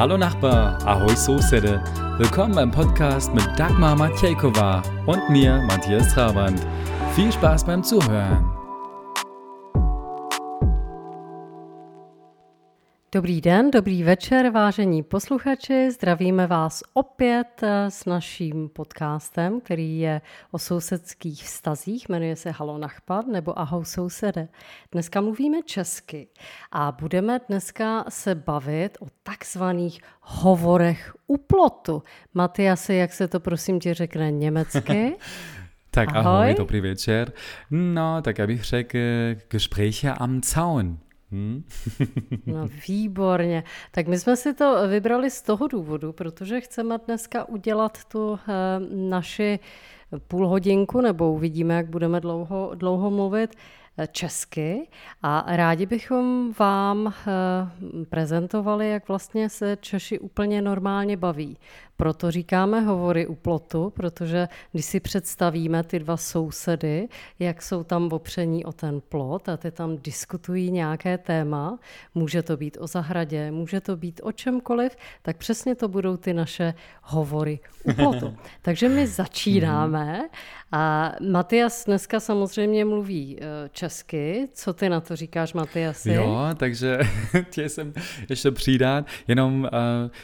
Hallo Nachbar, Ahoi Soßede. Willkommen beim Podcast mit Dagmar Matjejkova und mir, Matthias Trabant. Viel Spaß beim Zuhören. Dobrý den, dobrý večer, vážení posluchači. Zdravíme vás opět eh, s naším podcastem, který je o sousedských vztazích, jmenuje se Halo Nachpad nebo Ahoj sousede. Dneska mluvíme česky a budeme dneska se bavit o takzvaných hovorech u plotu. Matyasi, jak se to prosím tě řekne německy? tak ahoj. ahoj, dobrý večer. No, tak já bych řekl Gespräche am Zaun. Hmm? no výborně. Tak my jsme si to vybrali z toho důvodu, protože chceme dneska udělat tu eh, naši půl hodinku, nebo uvidíme, jak budeme dlouho, dlouho mluvit, eh, česky a rádi bychom vám eh, prezentovali, jak vlastně se Češi úplně normálně baví. Proto říkáme hovory u plotu, protože když si představíme ty dva sousedy, jak jsou tam opření o ten plot a ty tam diskutují nějaké téma, může to být o zahradě, může to být o čemkoliv, tak přesně to budou ty naše hovory u plotu. Takže my začínáme a Matias dneska samozřejmě mluví eh, česky. Co ty na to říkáš, Matiasi? Jo, takže tě jsem ještě přidat, jenom uh,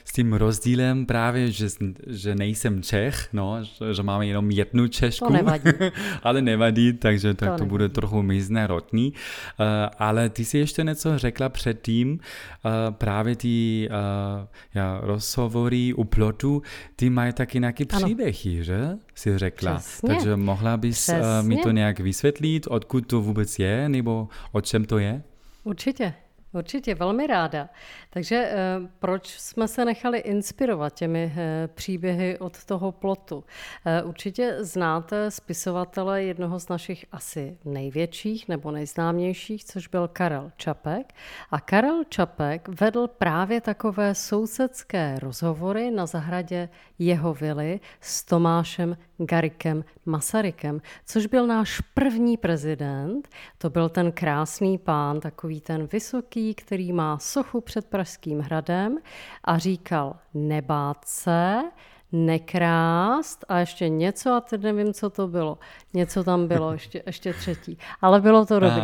s tím rozdílem právě, že že, že nejsem Čech, no, že, že máme jenom jednu Češku. To nevadí. ale nevadí, takže tak to, to bude trochu rotní. Uh, ale ty si ještě něco řekla předtím, uh, právě ty uh, ja, rozhovory u plotu, ty mají taky nějaký příběhy, že? Si řekla. Přesně. Takže mohla bys uh, mi to nějak vysvětlit, odkud to vůbec je, nebo o čem to je? Určitě. Určitě, velmi ráda. Takže eh, proč jsme se nechali inspirovat těmi eh, příběhy od toho plotu? Eh, určitě znáte spisovatele jednoho z našich asi největších nebo nejznámějších, což byl Karel Čapek. A Karel Čapek vedl právě takové sousedské rozhovory na zahradě jeho vily s Tomášem Garikem Masarykem, což byl náš první prezident. To byl ten krásný pán, takový ten vysoký, který má sochu před Pražským hradem a říkal nebát se, nekrást a ještě něco a teď nevím, co to bylo. Něco tam bylo, ještě, ještě třetí. Ale bylo to dobrý.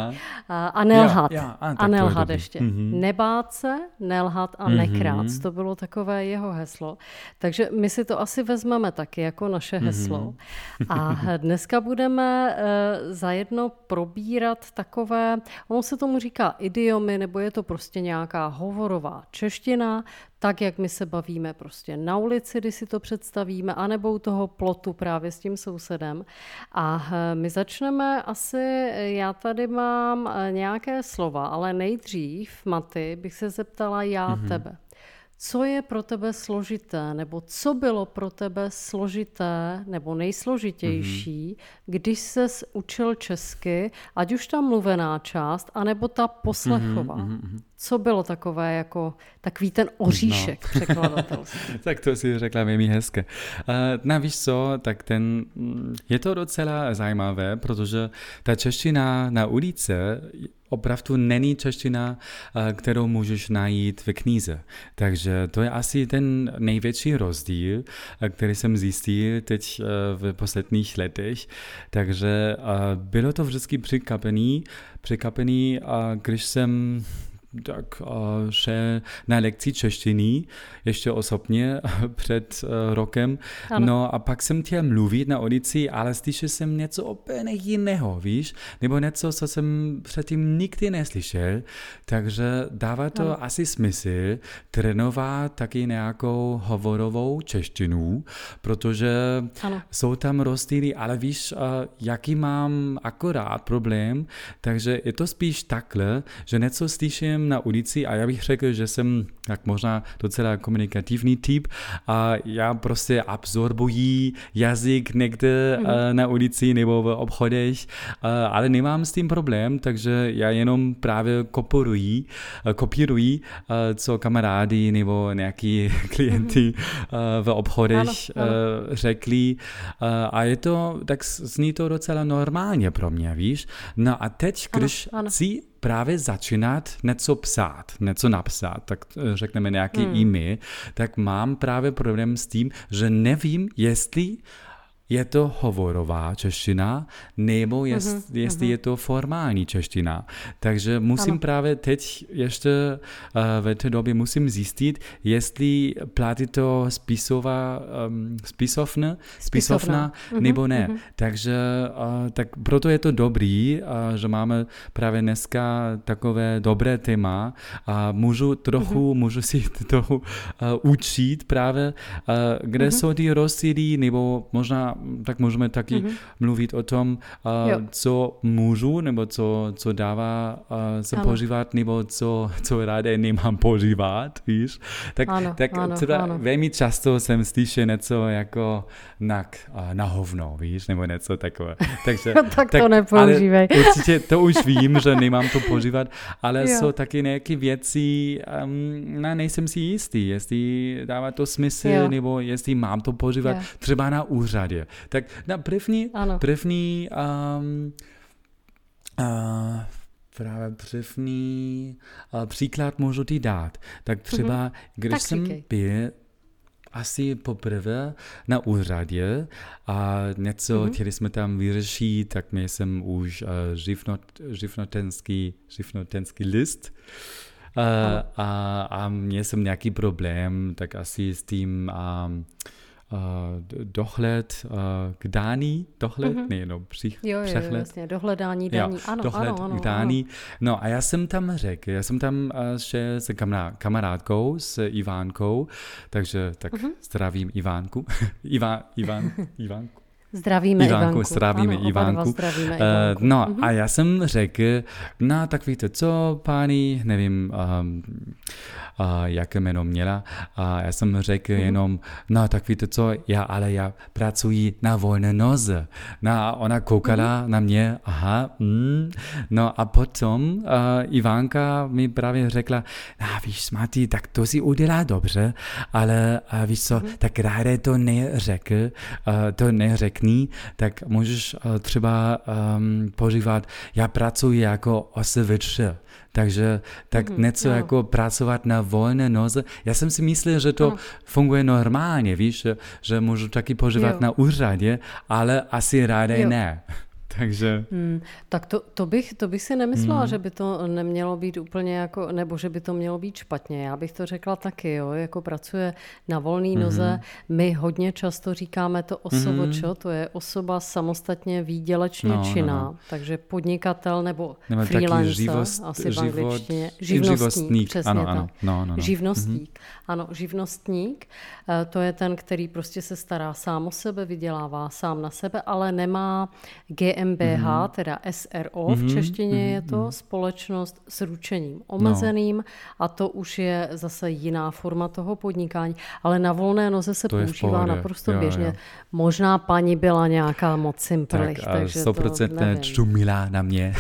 A, a nelhat. Ja, ja, a, a nelhat ještě. Mm-hmm. Nebát se, nelhat a mm-hmm. nekrást. To bylo takové jeho heslo. Takže my si to asi vezmeme taky jako naše mm-hmm. heslo. A dneska budeme uh, zajedno probírat takové, ono se tomu říká idiomy, nebo je to prostě nějaká hovorová čeština, tak, jak my se bavíme prostě na ulici, když si to představíme, anebo u toho plotu právě s tím sousedem. A eh, my začneme asi, já tady mám eh, nějaké slova, ale nejdřív, Maty, bych se zeptala já mm-hmm. tebe. Co je pro tebe složité, nebo co bylo pro tebe složité nebo nejsložitější, mm-hmm. když se učil česky, ať už ta mluvená část, anebo ta poslechová? Mm-hmm. Co bylo takové jako takový ten oříšek no. překladatelství? tak to si řekla velmi hezké. Uh, no víš co, tak ten, mm, je to docela zajímavé, protože ta čeština na ulice opravdu není čeština, eh, kterou můžeš najít v knize. Takže to je asi ten největší rozdíl, eh, který jsem zjistil teď eh, v posledních letech. Takže bylo to vždycky překvapený, překvapený, když jsem tak šel na lekci češtiny, ještě osobně před uh, rokem. Ano. No a pak jsem chtěl mluvit na ulici, ale slyšel jsem něco úplně jiného, víš? Nebo něco, co jsem předtím nikdy neslyšel. Takže dává to ano. asi smysl trénovat taky nějakou hovorovou češtinu, protože ano. jsou tam rozdíly, ale víš, uh, jaký mám akorát problém, takže je to spíš takhle, že něco slyším jsem na ulici a já bych řekl, že jsem tak možná docela komunikativní typ a já prostě absorbuji jazyk někde mm. na ulici nebo v obchodech, uh, ale nemám s tím problém, takže já jenom právě kopíruji, uh, kopíruji co kamarády nebo nějaký klienty uh, v obchodech ano, ano. Řekli a je to, tak zní to docela normálně pro mě, víš. No a teď, když ano, ano. Právě začínat něco psát, něco napsat, tak eh, řekneme nějaký hmm. e-mail, tak mám právě problém s tím, že nevím, jestli je to hovorová čeština, nebo jest, uh-huh, jestli uh-huh. je to formální čeština. Takže musím ano. právě teď ještě uh, v té době musím zjistit, jestli platí to spisová, um, spisovna, spisovna uh-huh, nebo ne. Uh-huh. Takže uh, tak proto je to dobrý, uh, že máme právě dneska takové dobré téma a můžu trochu, uh-huh. můžu si trochu uh, učit právě, uh, kde uh-huh. jsou ty rozdíly, nebo možná tak můžeme taky mm-hmm. mluvit o tom, uh, co můžu, nebo co, co dává uh, se ano. požívat, nebo co, co ráda nemám požívat, víš. Tak, ano, tak ano, třeba ano. velmi často jsem slyšel něco jako na, na hovno, víš, nebo něco takové. Takže, tak, tak to nepoužívej. určitě to už vím, že nemám to požívat, ale jo. jsou taky nějaké věci, um, no, nejsem si jistý, jestli dává to smysl, jo. nebo jestli mám to požívat, jo. třeba na úřadě. Tak na první, ano. první um, uh, právě první uh, příklad můžu ti dát. Tak mhm. třeba, mm-hmm. když tak jsem byl asi poprvé na úřadě a něco mm-hmm. chtěli jsme tam vyřešit, tak mě jsem už uh, živnot, živnotenský, živnotenský list uh, a, a měl jsem nějaký problém, tak asi s tím um, dohled k dání, dohled, mm-hmm. ne, no, přich, jo, jo, přehled. Jo, vlastně, dohledání daní, jo, ano, dohled ano, ano, k dání. Ano. No a já jsem tam řekl, já jsem tam ještě s kamarádkou, s Ivánkou, takže tak mm-hmm. zdravím Ivánku. Iván, Iván, Ivánku. Zdravíme Ivánku. Ivánku zdravíme ano, Ivánku. Zdravíme Ivánku. Uh, no mm-hmm. a já jsem řekl, no tak víte co, páni, nevím, um, a jaké jméno měla. A já jsem řekl mm-hmm. jenom, no tak víte co, já ale já pracuji na volné noze. No a ona koukala mm-hmm. na mě, aha, mm. no a potom uh, Ivánka mi právě řekla, no víš, Smatý, tak to si udělá dobře, ale uh, víš co, mm-hmm. tak ráda to neřekl, uh, to neřekni, tak můžeš uh, třeba um, požívat, já pracuji jako osvědče. Takže tak mm-hmm, něco no. jako pracovat na volné noze. Já jsem si myslel, že to no. funguje normálně, víš, že, že můžu taky požívat jo. na úřadě, ale asi ráda ne. Takže... Hmm, tak to, to, bych, to bych si nemyslela, hmm. že by to nemělo být úplně jako, nebo že by to mělo být špatně. Já bych to řekla taky, jo, jako pracuje na volné noze. Hmm. My hodně často říkáme to osovočo, hmm. to je osoba samostatně výdělečně no, no činná, no. takže podnikatel nebo, nebo freelancer, živost, asi v angličtině. Živnostník, živnostník, přesně ano, tak. Ano, no, no, no. Živnostník, hmm. ano, živnostník, eh, to je ten, který prostě se stará sám o sebe, vydělává sám na sebe, ale nemá GM GmbH, mm-hmm. teda SRO v mhm, češtině mm-hmm. je to, mm-hmm. společnost s ručením omezeným no. a to už je zase jiná forma toho podnikání, ale na volné noze se to používá naprosto jo, běžně. Jo. Možná paní byla nějaká moc simplich, tak, takže 100% to čumila na mě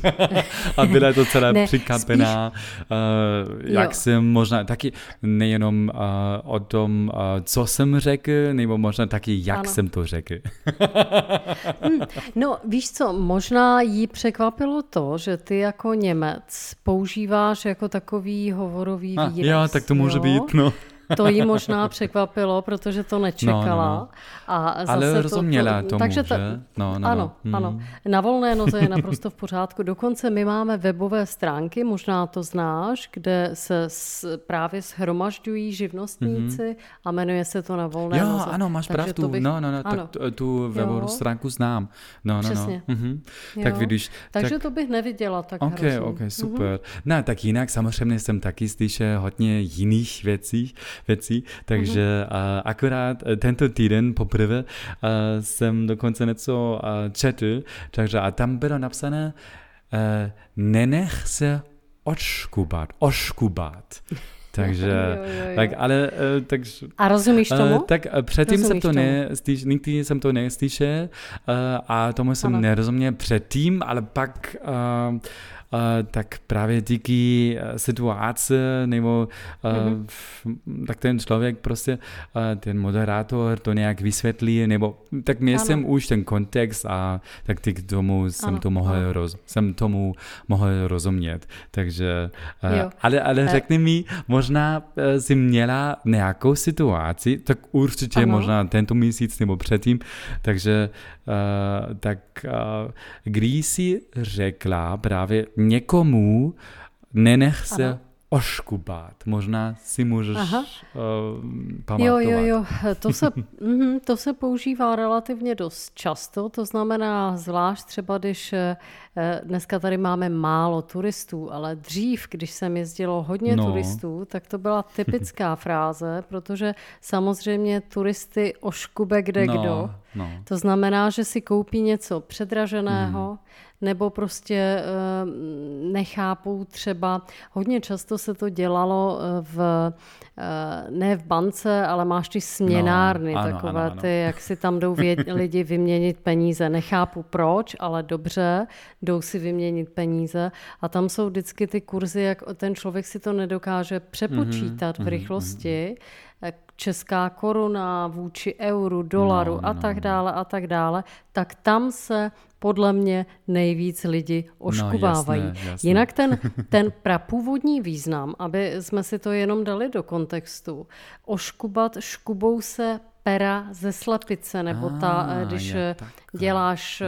a byla to celá ne, přikápená, spíš... uh, jak jo. jsem možná taky nejenom uh, o tom, uh, co jsem řekl, nebo možná taky, jak ano. jsem to řekl. hmm, no No víš co, možná jí překvapilo to, že ty jako Němec používáš jako takový hovorový výraz. A, jo, tak to může jo? být, no. To jí možná překvapilo, protože to nečekala. No, no, no. A zase Ale rozuměla to, tomu, takže to, že? No, no, ano, no. ano. Na volné noze je naprosto v pořádku. Dokonce my máme webové stránky, možná to znáš, kde se s, právě shromažďují živnostníci mm-hmm. a jmenuje se to na volné jo, noze. ano, máš takže pravdu. Bych, no, no, no, ano. tak tu webovou jo. stránku znám. No, no, Přesně. no. Mm-hmm. Tak vidíš. Takže tak... to bych neviděla tak Ok, hrozný. ok, super. Mm-hmm. No, tak jinak samozřejmě jsem taky slyšel hodně jiných věcí, věcí, takže mm-hmm. akorát uh, tento týden poprvé uh, jsem dokonce něco uh, četl, takže a tam bylo napsané nenech se odškubat, oškubat. Takže, jo, jo, jo. tak, ale, tak, A rozumíš tomu? Tak předtím rozumíš jsem to ne, nikdy jsem to neslyšel a tomu jsem ano. nerozuměl předtím, ale pak uh, tak právě díky situace nebo mm-hmm. tak ten člověk prostě, ten moderátor to nějak vysvětlí, nebo tak mě jsem už ten kontext a tak ty k tomu jsem, to mohl roz, jsem tomu mohl rozumět. Takže, ale, ale řekni mi, možná si měla nějakou situaci, tak určitě ano. možná tento měsíc nebo předtím, takže uh, tak uh, když jsi řekla právě někomu, nenech se ano oškubat. Možná si můžeš Aha. uh, pamatovat. Jo, jo, jo. To se, mm, to se používá relativně dost často. To znamená, zvlášť třeba, když eh, dneska tady máme málo turistů, ale dřív, když jsem jezdilo hodně no. turistů, tak to byla typická fráze, protože samozřejmě turisty oškube kde no, kdo. No. To znamená, že si koupí něco předraženého, mm nebo prostě eh, nechápou třeba, hodně často se to dělalo eh, v, eh, ne v bance, ale máš ty směnárny, no, ano, takové ano, ano. ty, jak si tam jdou vě, lidi vyměnit peníze. Nechápu proč, ale dobře, jdou si vyměnit peníze a tam jsou vždycky ty kurzy, jak ten člověk si to nedokáže přepočítat mm-hmm, v mhm, rychlosti, mm-hmm česká koruna vůči euru, dolaru no, a tak no. dále a tak dále, tak tam se podle mě nejvíc lidi oškuvávají. No, jasné, jasné. Jinak ten, ten prapůvodní význam, aby jsme si to jenom dali do kontextu, oškubat škubou se pera ze slepice, nebo ta, ah, když děláš... Je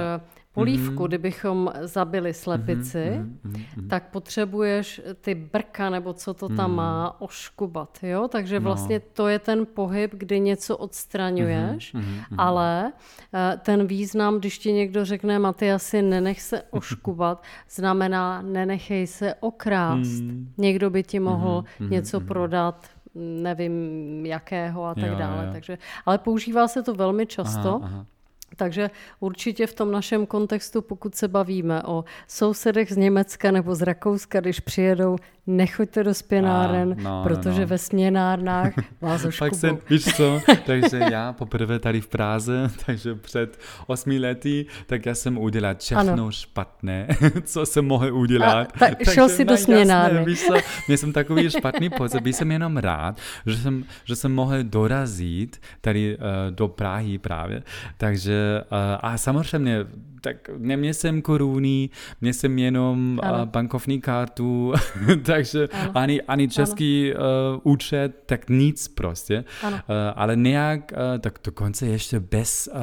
polívku, mm-hmm. kdybychom zabili slepici, mm-hmm, tak potřebuješ ty brka, nebo co to tam mm-hmm. má, oškubat. Jo? Takže no. vlastně to je ten pohyb, kdy něco odstraňuješ, mm-hmm, ale uh, ten význam, když ti někdo řekne, Matyasi, nenech se oškubat, znamená nenechej se okrást. Mm-hmm. Někdo by ti mohl mm-hmm, něco prodat, nevím jakého a tak jo, dále. Jo. Takže, ale používá se to velmi často. Aha, aha. Takže určitě v tom našem kontextu, pokud se bavíme o sousedech z Německa nebo z Rakouska, když přijedou, nechoďte do spěnáren, a, no, protože no, no. ve směnárnách vás Pak jsem, víš co, takže já poprvé tady v Praze, takže před osmi lety, tak já jsem udělal všechno ano. špatné, co jsem mohl udělat. A, tak, takže šel si do směnárny. Víš co, mě jsem takový špatný pocit, jsem jenom rád, že jsem, že jsem mohl dorazit tady uh, do Prahy právě, takže uh, a samozřejmě tak neměl jsem koruny, měl jsem jenom uh, bankovní kartu, takže ano. ani, ani český uh, účet, tak nic prostě. Uh, ale nějak, uh, tak dokonce ještě bez uh,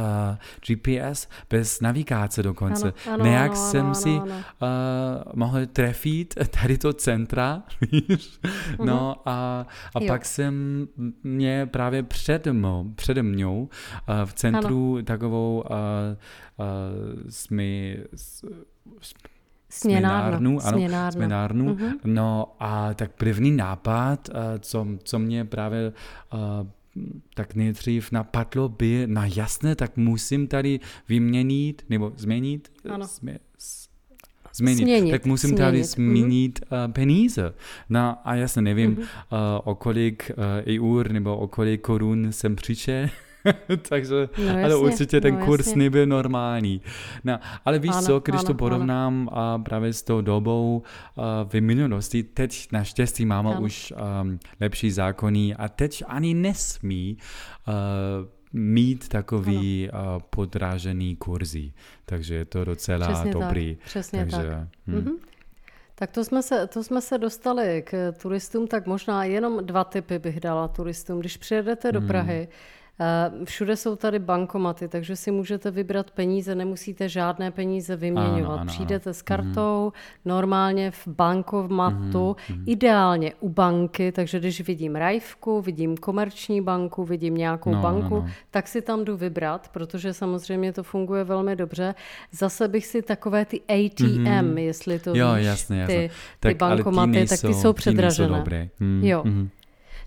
GPS, bez navigace dokonce. Ano, ano, nějak ano, jsem ano, si ano. Uh, mohl trefit tady to centra, víš? Uh-huh. No a, a pak jsem mě právě před mnou, přede mnou uh, v centru ano. takovou uh, smy, směnárnu, ano, směnárnu. směnárnu. Uh-huh. No a tak první nápad, co, co mě právě tak nejdřív napadlo by, na jasné, tak musím tady vyměnit, nebo změnit, ano. Jsme, změnit. Směnit, tak musím směnit. tady změnit uh, peníze. No a jasně nevím, uh-huh. uh, o kolik uh, eur nebo o kolik korun jsem přišel. Takže, no jasně, ale určitě ten no kurz jasně. nebyl normální. No, ale víš ano, co, když ano, to porovnám a právě s tou dobou uh, v minulosti, teď naštěstí máme ano. už um, lepší zákony a teď ani nesmí uh, mít takový uh, podrážený kurzy. Takže je to docela přesně dobrý. Tak, přesně Takže, tak. Hm. Mm-hmm. Tak to jsme, se, to jsme se dostali k turistům, tak možná jenom dva typy bych dala turistům. Když přijedete do hmm. Prahy, Eh, všude jsou tady bankomaty, takže si můžete vybrat peníze, nemusíte žádné peníze vyměňovat. Ano, ano, Přijdete s kartou, mm-hmm. normálně v bankomatu, mm-hmm. ideálně u banky, takže když vidím Rajvku, vidím komerční banku, vidím nějakou no, banku, no, no. tak si tam jdu vybrat, protože samozřejmě to funguje velmi dobře. Zase bych si takové ty ATM, mm-hmm. jestli to jo, víš, jasně, jasně. ty, tak, ty bankomaty, ty nejsou, tak ty jsou předražené. Ty nejsou dobré. Mm, jo. Mm-hmm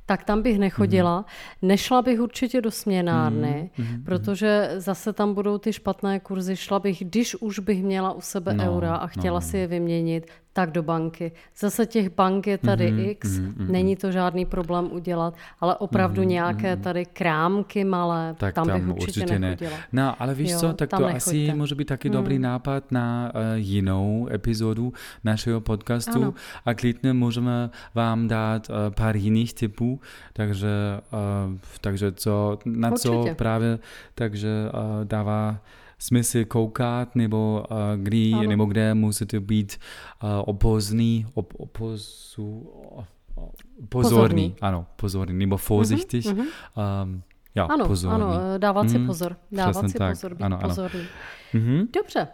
tak tam bych nechodila. Mm. Nešla bych určitě do směnárny, mm. Mm. protože zase tam budou ty špatné kurzy. Šla bych, když už bych měla u sebe no, eura a chtěla no, si je vyměnit, tak do banky. Zase těch bank je tady Mhm, x, mhm, mhm. není to žádný problém udělat, ale opravdu nějaké tady krámky malé, Tak tam, tam, bych určitě, určitě ne. nechodila. No, ale víš Jo, co, tak to nechoďte. asi může být taky dobrý nápad na uh, jinou epizodu našeho podcastu Ano. a klidně můžeme vám dát uh, pár jiných typů, takže, uh, takže co, na co Určitě. právě takže uh, dává smysl koukat, nebo uh, kdy, Ano. nebo kde musíte být uh, opozný, op, opozu, o- o- pozorný, Pozorný. ano, pozorný, nebo vorsichtig, Mhm. um, jo, Ano, pozorný. ano, dávat si Mhm, pozor, dávat přesně si tak, pozor, být ano, ano. pozorný. Mhm. Dobře,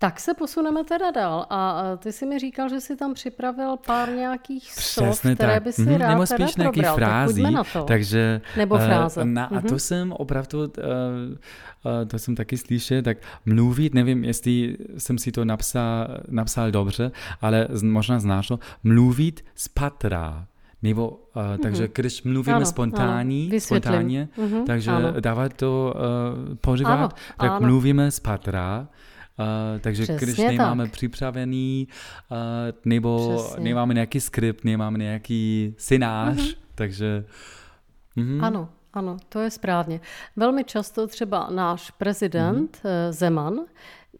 tak se posuneme teda dál. A ty si mi říkal, že jsi tam připravil pár nějakých slov, Přesně které tak. by si Mhm, rád Nebo teda spíš nějaký probral. frází, tak na to. takže Nebo eh, fráze. na, a to Mhm. jsem opravdu, uh, uh, to jsem taky slyšel, tak mluvit, nevím, jestli jsem si to napsal, napsal dobře, ale možná znáš to, mluvit z patra. Nebo, uh, takže když mluvíme Ano, spontánní, ano, spontánně, Mhm, takže ano. dávat to uh, požívat, tak ano. mluvíme z patra. Uh, takže Přesně když tak. nemáme připravený, uh, nebo Přesně. nemáme nějaký skript, nemáme nějaký scénář, Mhm. takže... Mhm. Ano, ano, to je správně. Velmi často třeba náš prezident mm-hmm. Zeman,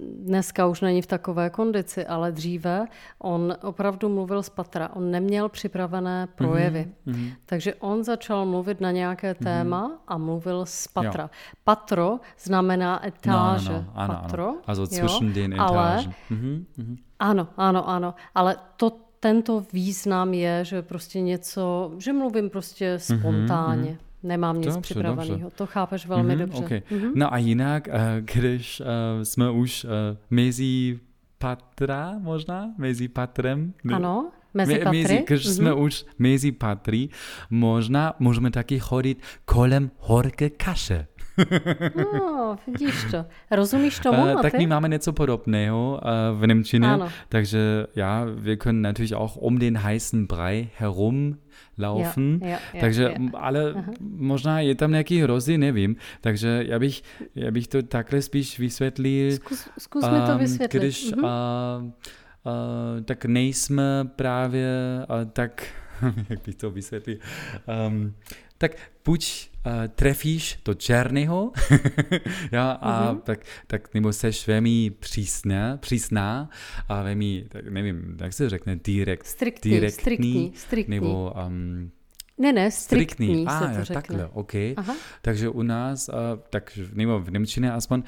dneska už není v takové kondici, ale dříve on opravdu mluvil z patra. On neměl připravené projevy. Mhm. Takže on začal mluvit na nějaké téma a mluvil z patra. Patro znamená etáže. No, no, no, ano, Patro, ano. Also jo, den ale. Mhm, mhm. ano, ano, ano. Ale to, tento význam je, že prostě něco, že mluvím prostě spontánně. Nemám nic Dobře, připraveného. dobře. To chápeš velmi Mhm, dobře. okay. Mhm. No a jinak, eh, když eh, jsme už eh, mezi patra možná, mezi patrem. Ano, mezi Me- patry. Mezi, když Mhm. jsme už mezi patry, možná můžeme taky chodit kolem horké kaše. No, vidíš to. Rozumíš tomu, Äh, a tak my máme něco podobného äh, v Němčině, Ano. takže ja, wir können natürlich auch um den heißen Brei herumlaufen. Ja, ja, ja, takže, ja. ale možná je tam nějaký rozdíl, nevím. Takže já bych, já bych to takhle spíš vysvětlil. Zkus, zkus mi to ähm, vysvětlit. Když Mhm. uh, uh, tak nejsme právě uh, tak, jak bych to vysvětlil, um, tak buď uh, trefíš to černého, ja, a Mhm. tak, tak nebo seš velmi přísná, přísná a velmi, tak nevím, jak se řekne, direkt, Striktní, direktní, striktní, striktní. nebo um, Ne, ne, striktní, striktní. se A, to řekne. takhle, OK. Aha. Takže u nás, uh, tak nebo v Němčině aspoň,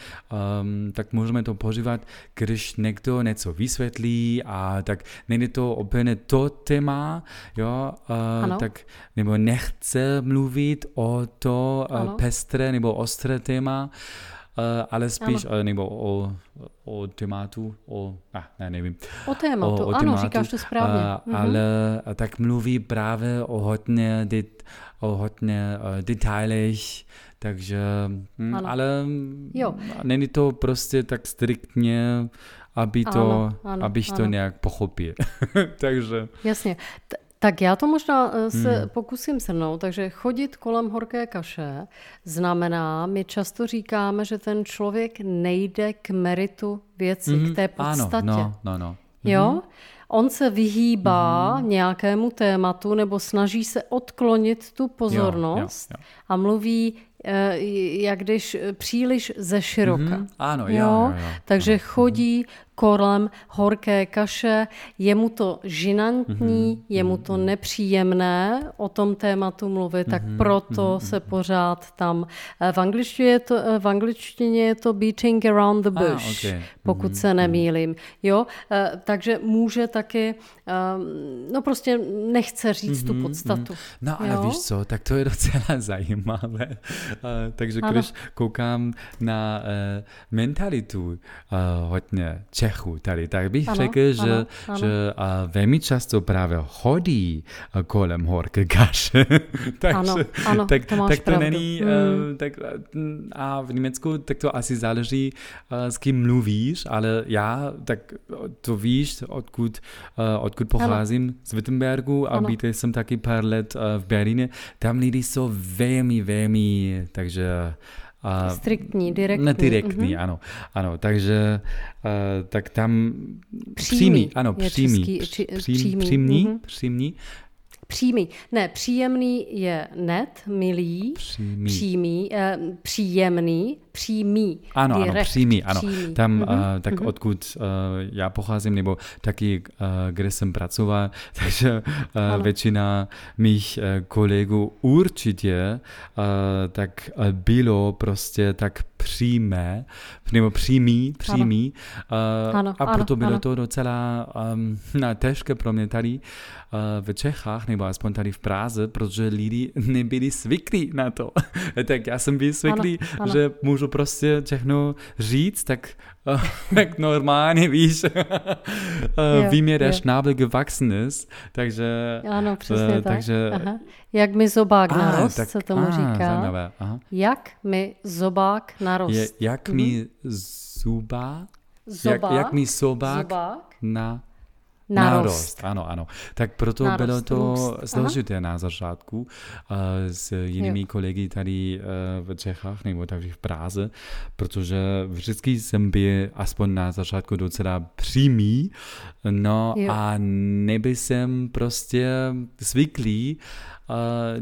um, tak můžeme to používat, když někdo něco vysvětlí a tak není to úplně to téma, jo, Ano. uh, tak nebo nechce mluvit o to uh, Ano. pestré nebo ostré téma, uh, ale spíš, uh, nebo o, o tématu, o, ah, ne, nevím, O tématu, o, o ano, tématu, říkáš to správně. a- Mhm. ale tak mluví právě o hodně, det, o hodně uh, detailech, takže, hm, Ano. ale Jo. není to prostě tak striktně, aby to, Ano, ano, abych to ano. nějak pochopil. takže, Jasně. T- tak já to možná eh, se Hmm. pokusím shrnout. Takže chodit kolem horké kaše znamená, my často říkáme, že ten člověk nejde k meritu věci, mhm, k té ano, podstatě. no, no, no. Jo? On se vyhýbá nějakému tématu nebo snaží se odklonit tu pozornost jo, jo. a mluví, jak když eh, příliš ze široka. Mhm, ano, jo, jo, jo. Takže chodí kolem horké kaše, je mu to žinantní, Mhm, je mu to nepříjemné o tom tématu mluvit, tak Mhm, proto se pořád tam, eh, v angličtině je to, eh, v angličtině je to beating around the Ah, bush, okay. pokud se nemýlím. Jo, eh, takže může taky, eh, no prostě nechce říct tu podstatu. No ale Jo? víš co, tak to je docela zajímavé. Uh, takže Ano. když koukám na uh, mentalitu uh, hodně Čechů tady, tak bych Ano, řekl, že, ano, ano. že uh, velmi často právě chodí uh, kolem horké kaše. takže, Ano, ano, tak, to tak to pravdu. není, uh, tak, a v Německu tak to asi záleží, uh, s kým mluvíš, ale já, tak to víš, odkud, uh, odkud pocházím, z Wittenbergu a Ano. být jsem taky pár let uh, v Berlíně. Tam lidi jsou velmi, velmi, takže A, Striktní, direktní. Ne, direktní, mm-hmm. ano. Ano, takže uh, tak tam přímý, přímý ano, přímý, český, či, přímý, přímý, mm-hmm. přímý, Přímý. Ne, příjemný je net, milý, přímý, přímý eh, příjemný, přímý. Ano, direct, ano, přímý, ano. Přímý. Tam, mm-hmm. uh, tak mm-hmm. odkud uh, já pocházím, nebo taky, uh, kde jsem pracoval, takže uh, většina mých uh, kolegů určitě uh, tak uh, bylo prostě tak přímé, nebo přímý, přímý. Ano. Uh, ano, a proto ano, bylo ano. to docela um, těžké pro mě tady uh, v Čechách, nebo aspoň tady v Praze, protože lidi nebyli zvyklí na to. tak já jsem byl zvyklý, ano, ano. že můžu prostě všechno říct, tak, tak normálně víš, wie mir der Schnabel gewachsen ist, takže... Ano, přesně uh, tak. Takže, Aha. Jak mi zobák narost, tak, se tomu a, říká. Zajímavé. Aha. Jak mi zobák narost. Je, jak mhm. mi zubák? Zobák? Jak, jak mi zobák, zobák? na Nárost. Ano, ano. Tak proto Nárost, bylo to složité na začátku uh, s jinými jo. kolegy tady uh, v Čechách nebo tady v Praze, protože vždycky jsem byl aspoň na začátku docela přímý, no jo. a nebyl jsem prostě zvyklý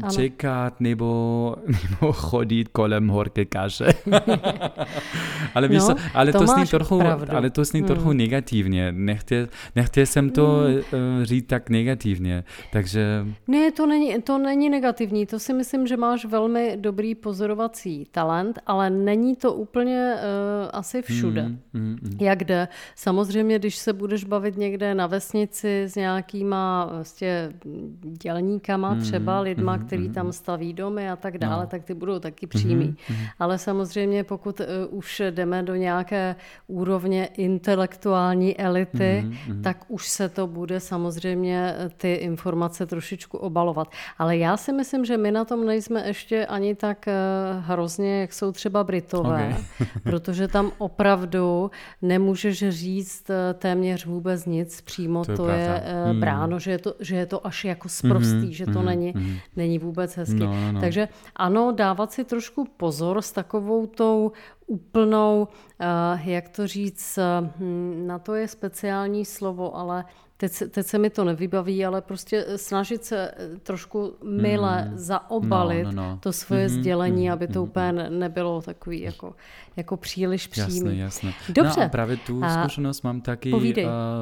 uh, čekat nebo, nebo chodit kolem horké kaše. ale víš, no, ale, to, to zní trochu, ale to zní hmm. trochu negativně. Nechtěl, nechtěl jsem to hmm. uh, říct tak negativně, takže... Ne, to není, to není negativní. To si myslím, že máš velmi dobrý pozorovací talent, ale není to úplně uh, asi všude. Hmm, hmm, hmm. Jak jde? Samozřejmě, když se budeš bavit někde na vesnici s nějakýma vlastně dělníkama hmm, třeba, lidma, mm-hmm. který tam staví domy a tak dále, no. tak ty budou taky přímí. Mm-hmm. Ale samozřejmě, pokud uh, už jdeme do nějaké úrovně intelektuální elity, mm-hmm. tak už se to bude samozřejmě eh, ty informace trošičku obalovat. Ale já si myslím, že my na tom nejsme ještě ani tak uh, hrozně, jak jsou třeba Britové, okay. protože tam opravdu nemůžeš říct téměř vůbec nic přímo. To je, to je uh, bráno, že je to, že je to až jako sprostý, mm-hmm. že to mm-hmm. není není vůbec hezký. No, no. Takže ano, dávat si trošku pozor s takovou tou úplnou, uh, jak to říct, uh, na to je speciální slovo, ale teď, teď se mi to nevybaví, ale prostě snažit se eh, trošku mile mm. zaobalit no, no, no. to svoje mm-hmm, sdělení, mm-hmm, aby to mm-hmm. úplně nebylo takový jako, jako příliš přímý. Jasné, jasné. Dobře. No a právě tu a zkušenost mám taky uh,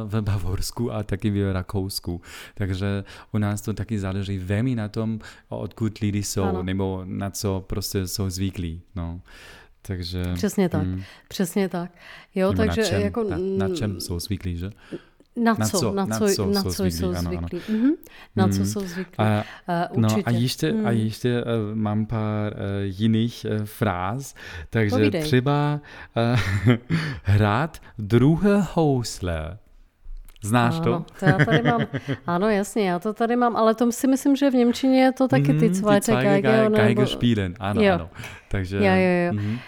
ve Bavorsku a taky v Rakousku. Takže u nás to taky záleží velmi na tom, odkud lidi jsou, ano. nebo na co prostě jsou zvyklí. No. Takže, přesně tak, mm, přesně tak. Jo, takže na čem, jako, na, na čem jsou zvyklí, že? Na co, na co, na co, na co, na co jsou zvyklí. Jsou zvyklí. Ano, ano. Mm-hmm. Na mm. co jsou zvyklí. A, uh, no a ještě, mm. a ještě uh, mám pár uh, jiných uh, fráz. Takže Povídej. třeba uh, hrát druhé housle. Znáš ano, to? to já tady mám, ano, jasně, já to tady mám, ale to si myslím, že v Němčině je to taky ty zweite mm, Geige. Geige spielen, ano, jo. ano. Takže, jo, jo, jo. Mm-hmm.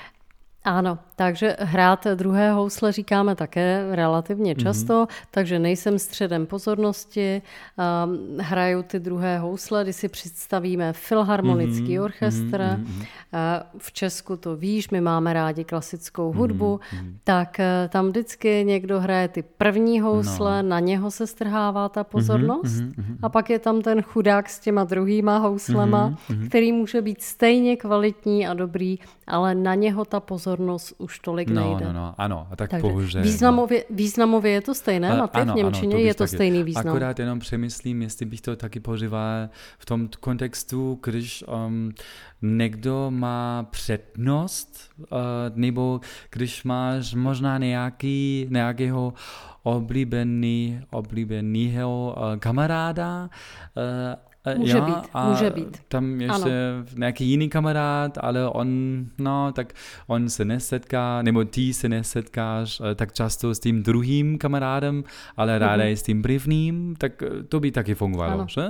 Ano, takže hrát druhé housle říkáme také relativně mhm. často, mm-hmm. takže nejsem středem pozornosti, um, hraju ty druhé housle, když si představíme filharmonický mm-hmm. orchestr, mm-hmm. uh, v Česku to víš, my máme rádi klasickou hudbu, mm-hmm. tak uh, tam vždycky někdo hraje ty první housle, no. na něho se strhává ta pozornost mm-hmm. a pak je tam ten chudák s těma druhýma houslema, mm-hmm. který může být stejně kvalitní a dobrý, ale na něho ta pozornost už tolik no, nejde. No, no, ano, a tak Takže bohužel. Významově, no. významově je to stejné, a, ty v Němčině ano, to je to taky. stejný význam. Akorát jenom přemyslím, jestli bych to taky používal v tom kontextu, když um, někdo má přednost, uh, nebo když máš možná nějaký, nějakého oblíbený, oblíbenýho uh, kamaráda, uh, Může ja, být, a může být. Tam ještě ano. nějaký jiný kamarád, ale on, no, tak on se nesetká, nebo ty se nesetkáš eh, tak často s tím druhým kamarádem, ale ráda mm-hmm. s tím prvním, tak eh, to by taky fungovalo, ano. že?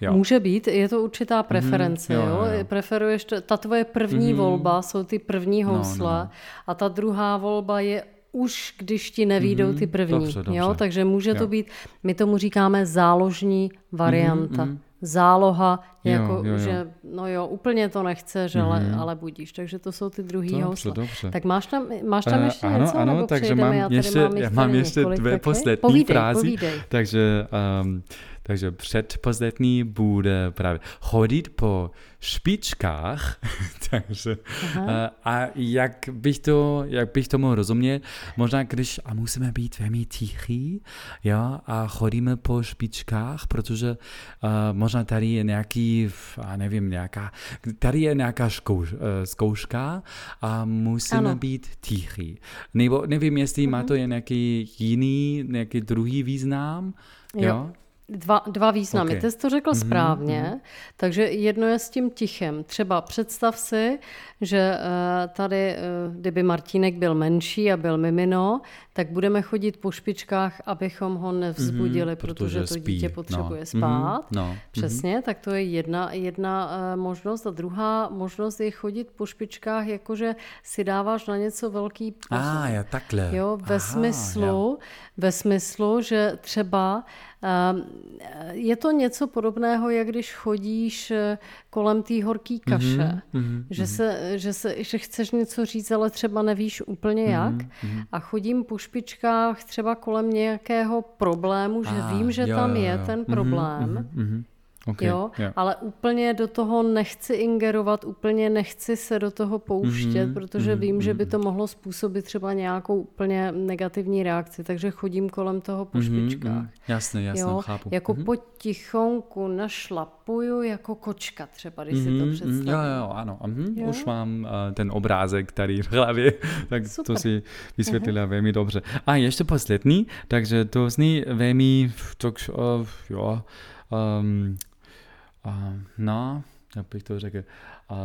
Jo. Může být, je to určitá mhm, preference. Mm, jo, jo. Jo. Preferuješ, to, ta tvoje první mm. volba jsou ty první no, no, no. a ta druhá volba je už když ti nevídou mm-hmm, ty první. Dobře, dobře. Jo? Takže může jo. to být, my tomu říkáme záložní varianta. Mm-hmm, mm-hmm. Záloha jako, jo, jo. že no jo, úplně to nechceš, mm-hmm. ale, ale budíš. Takže to jsou ty druhý dobře. Dobře. Tak máš tam, máš tam ještě uh, ano, něco? Ano, takže mám já ještě, mám já mám ještě dvě poslední povídej, frázy. Povídej. Takže um, takže předposlední bude právě chodit po špičkách. takže, a, a jak bych to, jak bych tomu rozuměl, možná když a musíme být velmi tichý, jo, a chodíme po špičkách, protože uh, možná tady je nějaký, a nevím, nějaká, tady je nějaká zkouš, uh, zkouška a musíme ano. být tichý. Nebo nevím, jestli uh-huh. má to nějaký jiný, nějaký druhý význam, jo? jo? Dva, dva významy. Okay. Ty jsi to řekl mm-hmm. správně, mm-hmm. takže jedno je s tím tichem. Třeba představ si, že uh, tady, uh, kdyby Martínek byl menší a byl mimino, tak budeme chodit po špičkách, abychom ho nevzbudili, mm-hmm, protože, protože to spí. dítě potřebuje no. spát. Mm-hmm. No. Přesně, mm-hmm. tak to je jedna, jedna uh, možnost. A druhá možnost je chodit po špičkách, jakože si dáváš na něco velký pozor. A, ah, ja, takhle. Jo, ve Aha, smyslu, ja. ve smyslu, že třeba je to něco podobného, jak když chodíš eh, kolem té horké kaše, mm-hmm, že, se, že, se, že chceš něco říct, ale třeba nevíš úplně jak. Mm-hmm. A chodím po špičkách třeba kolem nějakého problému, že ah, vím, že jo, tam jo, je jo. ten mhm, problém. Mm-hmm. Okay, jo, yeah. ale úplně do toho nechci ingerovat, úplně nechci se do toho pouštět, mm-hmm, protože mm-hmm, vím, mm-hmm. že by to mhm. mohlo způsobit třeba nějakou úplně negativní reakci, takže chodím kolem toho po mm-hmm, špičkách. Mm, jasně, jasně, jo, chápu. Jako mm-hmm. potichonku našlapuju jako kočka třeba, když mm-hmm, si to mhm, představím. Jo, jo, ano, mm, jo? už mám uh, ten obrázek který v hlavě, tak Super. to si vysvětlila uh-huh. velmi dobře. A ještě poslední, takže to zní velmi, tak, uh, jo, um, Uh, no, jak bych to řekl,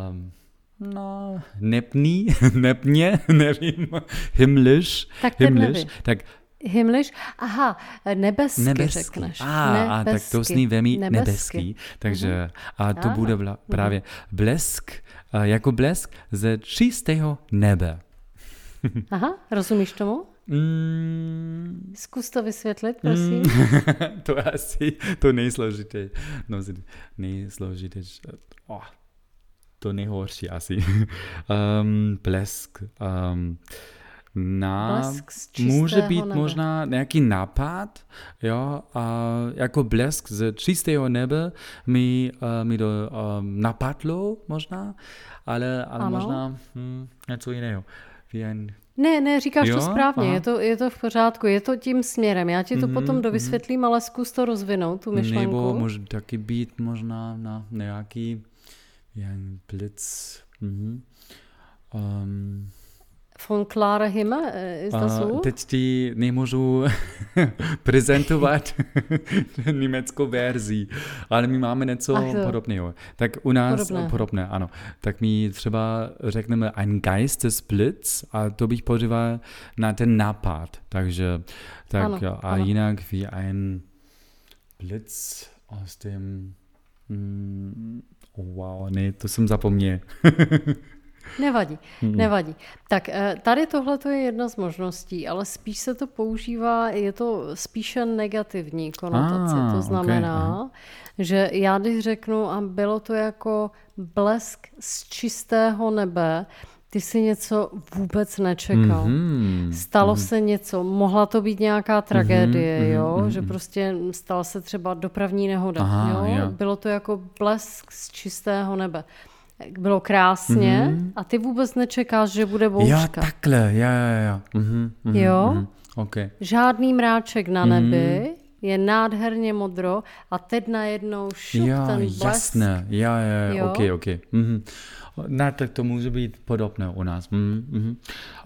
um, no, nepný, nepně, nevím, himliš, tak himliš, tak Himliš? Aha, nebeský, nebeský. řekneš. A, nebeský. a tak to zní velmi nebeský. nebeský. Takže a to bude vla, mhm. právě blesk, jako blesk ze čistého nebe. Aha, rozumíš tomu? Mm. Zkus to vysvětlit, prosím. Mm. to je asi to nejsložitě. No, nejsložitě. Oh, to nejhorší asi. um, blesk. Um, na, blesk může být nebe. možná nějaký nápad, jo, a jako blesk z čistého nebe mi, uh, mi to um, napadlo možná, ale, ale možná hm, něco jiného. Wie ein ne, ne, říkáš jo? to správně, je to, je to v pořádku, je to tím směrem. Já ti to mm-hmm, potom dovysvětlím, mm-hmm. ale zkus to rozvinout, tu myšlenku. Nebo může taky být možná na nějaký jen blitz. Mm-hmm. Um, Von Klare Himmel, ist das so? Teď ti nemůžu prezentovat německou verzi, ale my máme něco Ach, podobného. Tak u nás podobné. podobné, ano. Tak my třeba řekneme ein Geistesblitz a to bych používal na ten nápad. Takže tak ano, a ano. jinak wie ein Blitz aus dem mm, oh wow, ne, to jsem zapomněl. Nevadí, hmm. nevadí. Tak eh, tady tohle je jedna z možností, ale spíš se to používá, je to spíše negativní konotace. Ah, to znamená, okay. že já když řeknu, a bylo to jako blesk z čistého nebe, ty si něco vůbec nečekal. Mm-hmm. Stalo mm-hmm. se něco, mohla to být nějaká tragédie, mm-hmm. jo, mm-hmm. že prostě stala se třeba dopravní nehoda, Aha, jo? jo. Bylo to jako blesk z čistého nebe bylo krásně mm-hmm. a ty vůbec nečekáš, že bude bouřka. Jo, takhle, jo, jo, jo. Mm-hmm, mm-hmm, jo? Mm-hmm. Okay. Žádný mráček na nebi, mm-hmm. je nádherně modro a teď najednou šup jo, ten blesk. jasné, jo, jo, jo, ok, ok. Mm-hmm. Ne, tak to může být podobné u nás. Mm-hmm.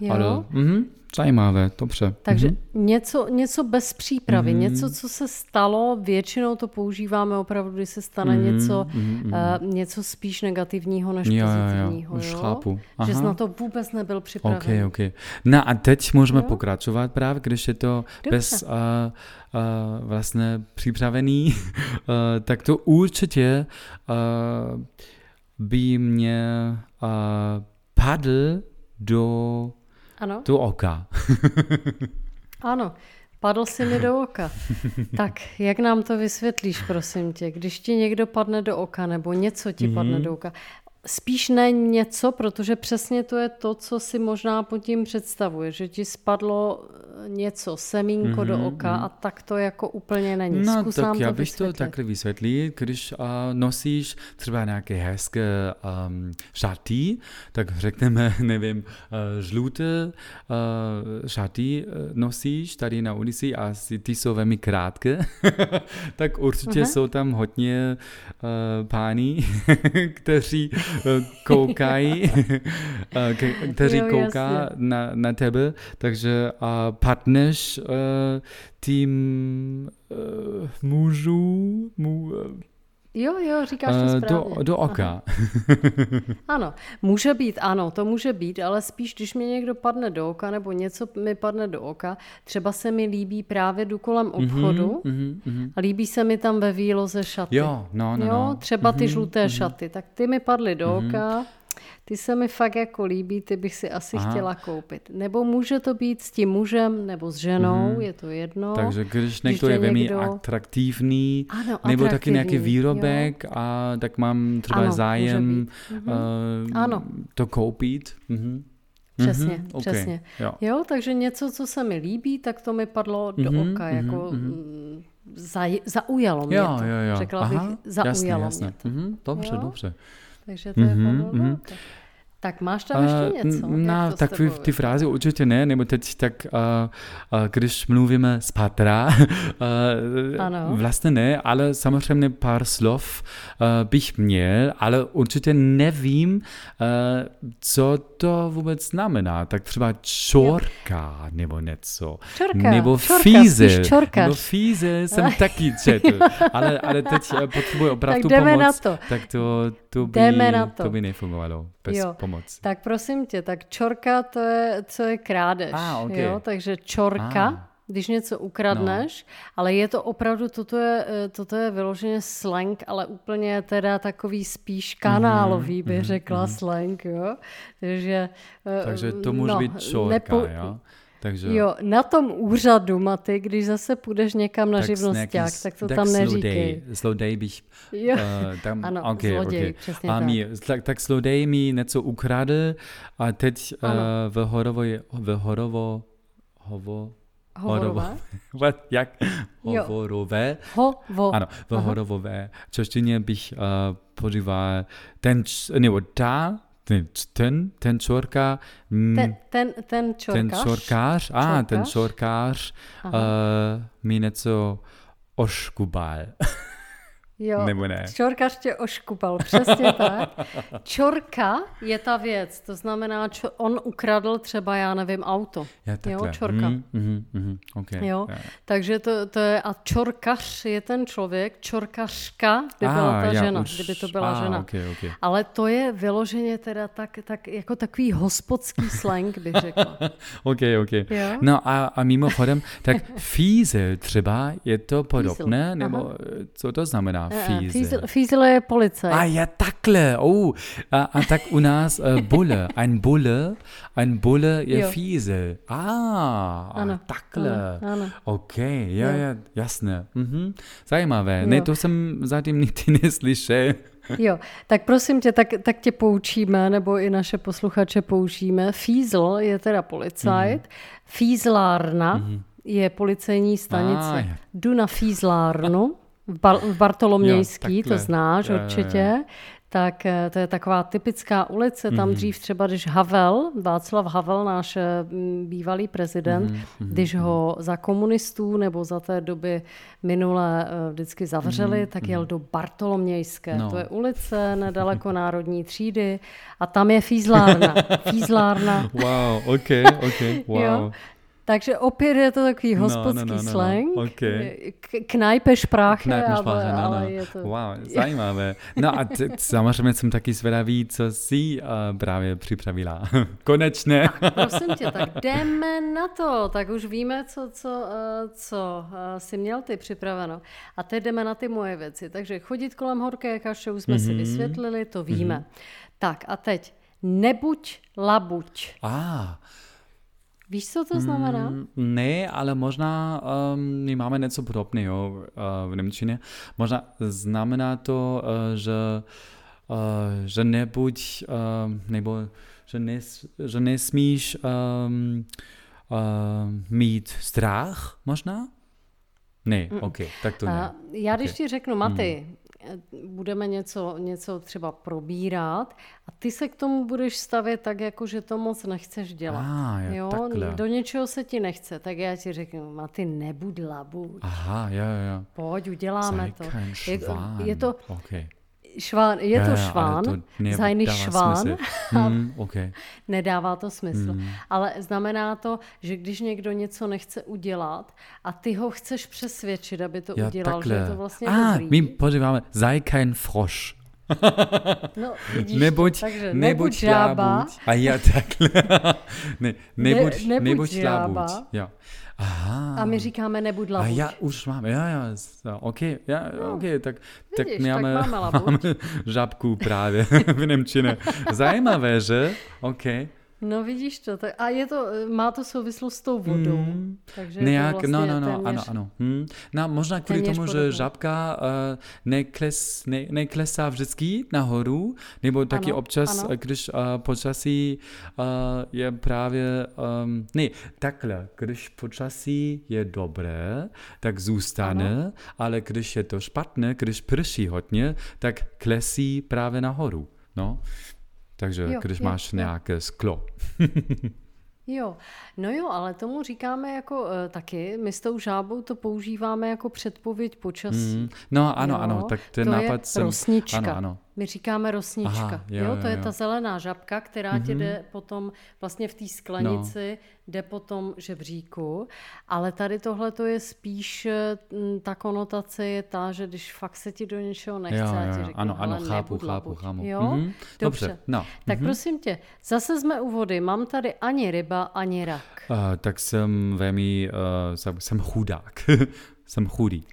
Jo? Ale, mm-hmm. Zajímavé, dobře. Takže mm-hmm. něco, něco bez přípravy, mm-hmm. něco, co se stalo, většinou to používáme opravdu, když se stane mm-hmm. něco, mm-hmm. Uh, něco spíš negativního než jo, pozitivního. Jo, už jo? chápu. Aha. Že jsi na to vůbec nebyl připraven. Okay, okay. No a teď můžeme jo? pokračovat právě, když je to Dobře. bez uh, uh, vlastně připravený, uh, tak to určitě uh, by mě uh, padl do ano. do oka. ano, Padl si mi do oka. Tak, jak nám to vysvětlíš, prosím tě, když ti někdo padne do oka nebo něco ti mm-hmm. padne do oka? Spíš ne něco, protože přesně to je to, co si možná pod tím představuje, že ti spadlo eh, něco, semínko mm-hmm, do oka mm. a tak to jako úplně není. No Zkus tak já bych vysvětlit. to takhle vysvětlil, když uh, nosíš třeba nějaké hezké um, šaty, tak řekneme, nevím, uh, žluté uh, šaty nosíš tady na ulici a ty jsou velmi krátké, tak určitě uh-huh. jsou tam hodně uh, páni, kteří koukají, kteří jo, kouká na, na tebe, takže a padneš uh, tým uh, mužů, mu, Jo, jo, říkáš to správně. Do, do oka. ano, může být, ano, to může být, ale spíš, když mi někdo padne do oka nebo něco mi padne do oka, třeba se mi líbí právě jdu kolem mhm, obchodu mm-hmm, mm-hmm. a líbí se mi tam ve výloze šaty. Jo, no, no, jo, no. třeba ty mm-hmm, žluté mm-hmm. šaty, tak ty mi padly do mm-hmm. oka ty se mi fakt jako líbí, ty bych si asi Aha. chtěla koupit. Nebo může to být s tím mužem nebo s ženou, mm-hmm. je to jedno. Takže když někdo je velmi někdo... atraktivní, ano, nebo atraktivní, taky nějaký výrobek jo. a tak mám třeba ano, zájem mm-hmm. uh, ano. to koupit. Mm-hmm. Přesně, mm-hmm, přesně. Okay, jo. jo, takže něco, co se mi líbí, tak to mi padlo do mm-hmm, oka, jako mm-hmm. Zaj, zaujalo mě jo, to. Jo, jo. Řekla Aha, bych, zaujalo jasně, mě to. Mm-hmm, dobře, jo? dobře. Takže to je mm-hmm, mm-hmm. Tak máš tam ještě něco? Uh, no, tak ty, ty frázy určitě ne, nebo teď tak, uh, uh, když mluvíme z patra, uh, vlastně ne, ale samozřejmě pár slov uh, bych měl, ale určitě nevím, uh, co to vůbec znamená. Tak třeba čorka nebo něco. Čorka, nebo čorka, fíze. Nebo fíze jsem taky četl, ale, ale teď potřebuji opravdu tak pomoc. Na to. Tak to, to, by, na to. to by nefungovalo bez jo. pomoci. Tak prosím tě, tak čorka to je, co je krádež. Ah, okay. jo? Takže čorka, ah. když něco ukradneš, no. ale je to opravdu, toto je, eh, toto je vyloženě slang, ale úplně teda takový spíš kanálový, mm-hmm, bych mm-hmm, řekla mm-hmm. slang, jo. Takže, eh, Takže to může no, být čorka, nepo, jo? Takže... Jo, na tom úřadu, Maty, když zase půjdeš někam na živnosták, tak to tak tam neříkej. Zlodej bych... Jo. Uh, tam, ano, okay, zloděj, okay. přesně a tak. Mi, tak. Tak zlodej mi něco ukradl a teď uh, v Horovo... V Horovo... Hovo... Hovorové? Jak? Hovorové. Hovo. Ano, v horovové češtině bych uh, podíval ten, nebo ta, ten, ten, ten čorka... Ten, ten, ten čorkář? Ten čorkář, a ah, ten čorkář uh, mi něco oškubal. Jo, Nebo ne? čorkař tě oškupal, přesně tak. Čorka je ta věc, to znamená, čo, on ukradl třeba, já nevím, auto. Já jo, čorka. Mm, mm, mm, okay. jo, yeah. takže to, to je, a čorkař je ten člověk, čorkařka by ah, byla ta žena, už, kdyby to byla ah, žena. Okay, okay. Ale to je vyloženě teda tak, tak jako takový hospodský slang, bych řekla. ok, ok. Jo? No a, a mimochodem, tak fízel třeba, je to podobné, nebo Aha. co to znamená? Fiesel. Fiesel je policajt. A ja, takhle. Oh, a, a tak u nás uh, Bulle. Ein Bulle, ein Bulle je jo. Fiesel. Ah, ano. takhle. Ano, ano. OK, ja, jo. ja, jasné. Mhm. Zajímavé. Jo. Ne, to jsem zatím nikdy neslyšel. Jo, tak prosím tě, tak, tak tě poučíme, nebo i naše posluchače poučíme. Fízl je teda policajt, mm-hmm. fízlárna mm-hmm. je policejní stanice. Ah, Jdu na fízlárnu Bar- v Bartolomějský, jo, to znáš je, určitě. Je. Tak eh, to je taková typická ulice, tam mm-hmm. dřív třeba, když Havel, Václav Havel, náš eh, bývalý prezident, mm-hmm. když ho za komunistů nebo za té doby minule eh, vždycky zavřeli, mm-hmm. tak jel do Bartolomějské. No. To je ulice nedaleko Národní třídy a tam je fízlárna. fízlárna. Wow, ok, ok, wow. Jo? Takže opět je to takový hospodský no, no, no, no, slang. No. Okay. Knajpe špráche, ale, špráche, no, ale no. je to... Wow, zajímavé. No a t- samozřejmě jsem taky zvědavý, co jsi uh, právě připravila. Konečně. Tak, prosím tě, tak jdeme na to. Tak už víme, co, co, uh, co uh, jsi měl ty připraveno. A teď jdeme na ty moje věci. Takže chodit kolem horké kaše, už jsme mm-hmm. si vysvětlili, to víme. Mm-hmm. Tak a teď nebuď labuť. Ah, Víš, co to znamená? Mm, ne, ale možná um, my máme něco podobného uh, v Němčině. Možná znamená to, uh, že, uh, že nebuď, uh, nebo že, nes, že nesmíš um, uh, mít strach, možná? Ne, mm. ok, tak to ne. Já když okay. ti řeknu, Maty, mm budeme něco, něco třeba probírat ty se k tomu budeš stavět tak, jako že to moc nechceš dělat. Ah, jo, takhle. Do něčeho se ti nechce, tak já ti řeknu, a ty nebuď labuť. Aha, jo, jo. Pojď, uděláme to. Je, je to, okay šván, je to šván, zajný šván, hmm, okay. nedává to smysl. Hmm. Ale znamená to, že když někdo něco nechce udělat a ty ho chceš přesvědčit, aby to ja, udělal, takhle. že je to vlastně ah, dobrý. my podíváme, sei kein Frosch. No, vidíš nebuď, to, takže nebuď, nebuď žába. A já takhle. ne, nebuď, ne, nebuď, nebuď žába. Ja. Aha. A my říkáme nebuď labuť. A já už mám, já, já, ok, já, No, ok, tak, tak vidíš, tak máme, máme labuť. máme žabku právě v Němčině. Zajímavé, že? Ok. No vidíš to, tak, a je to, má to souvislost s tou vodou, Hmm. takže Nejak, to no, vlastně no, no, téměř, ano, ano. Hm. No, možná kvůli tomu, že podobné. žabka uh, nekles, ne, neklesá vždycky nahoru, nebo taky Ano, občas, ano. když uh, počasí uh, je právě, um, ne, takhle, když počasí je dobré, tak zůstane, ale když je to špatné, když prší hodně, tak klesí právě nahoru, no. Takže Jo, když jo, máš jo. nějaké sklo. Jo, no jo, ale tomu říkáme jako uh, taky, my s tou žábou to používáme jako předpověď počasí. Mm. No ano, Jo, ano, tak ten to nápad je jsem... rosnička. Ano, ano. My říkáme rosnička. Aha, jo, jo, to je jo. ta zelená žabka, která ti jde potom vlastně v té sklenici, No. jde po tom žebříku. Ale tady tohle to je spíš, eh, ta konotace je ta, že když fakt se ti do něčeho nechce, Jo, jo, jo. řeknu, Ano, ano, chápu, chápu, chápu. Jo? Mhm. Dobře. Dobře, no. Tak Mhm. prosím tě, zase jsme u vody. Mám tady ani ryba, ani rak. Uh, tak jsem velmi, uh, jsem, jsem chudák. jsem chudý.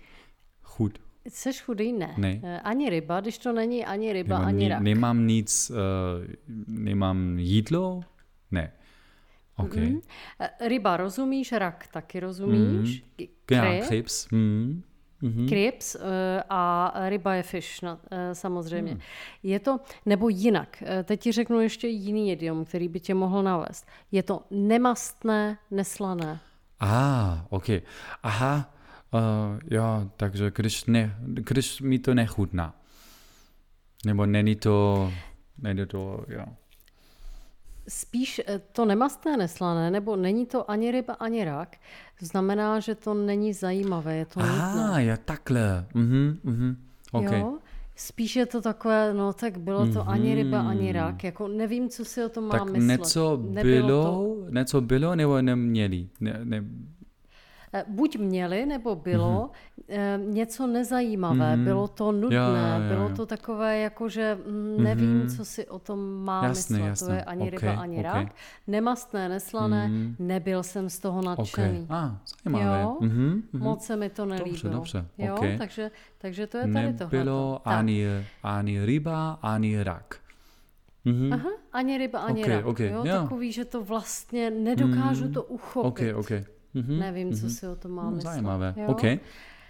Chud. Jsi chudý? Ne. Ne. Eh, Ani ryba, když to není ani ryba, Nemám, ani ni- rak. nemám nic, uh, nemám jídlo? Ne. OK. Mhm. Eh, Ryba rozumíš, rak taky rozumíš. Ja, Krebs, Krebs. Mhm. Mhm. Krebs eh, a ryba je fish, no, eh, samozřejmě. Je to, nebo jinak, eh, teď ti řeknu ještě jiný idiom, který by tě mohl navést. Je to nemastné, neslané. Ah, OK. Aha. Uh, jo, takže když, ne, když mi to nechutná. Nebo není to, není to, jo. Spíš eh, to nemastné, neslané, nebo není to ani ryba, ani rak, znamená, že to není zajímavé, je to nutné. Ah, ja, takhle. Mhm, mhm. OK. Jo? Spíš je to takové, no tak bylo to ani ryba, ani rak. Jako nevím, co si o tom mám Tak myslet. něco Nebylo bylo, něco bylo nebo neměli? Ne, ne, Buď měli, nebo bylo mm-hmm. něco nezajímavé, Mhm. bylo to nutné, Jo, jo, jo, bylo to takové, jako že mm, nevím, Mhm. co si o tom mám Jasné, myslet. To jasné. je ani Ok, ryba, ani ok. rak. Nemastné, neslané, Mhm. nebyl jsem z toho nadšený. Ah, zajímavé. Jo, Mhm, mhm. Moc se mi to nelíbilo. dobře, jo, ok. takže, takže to je tady tohle. Nebylo ani, ani ryba, ani rak. Mhm. Aha, ani ryba, ani Ok, rak. ok, jo, jo. takový, že to vlastně nedokážu Mm, to uchopit. OK. Mhm. Nevím, co si o tom mám No, myslet. zajímavé. Jo? OK.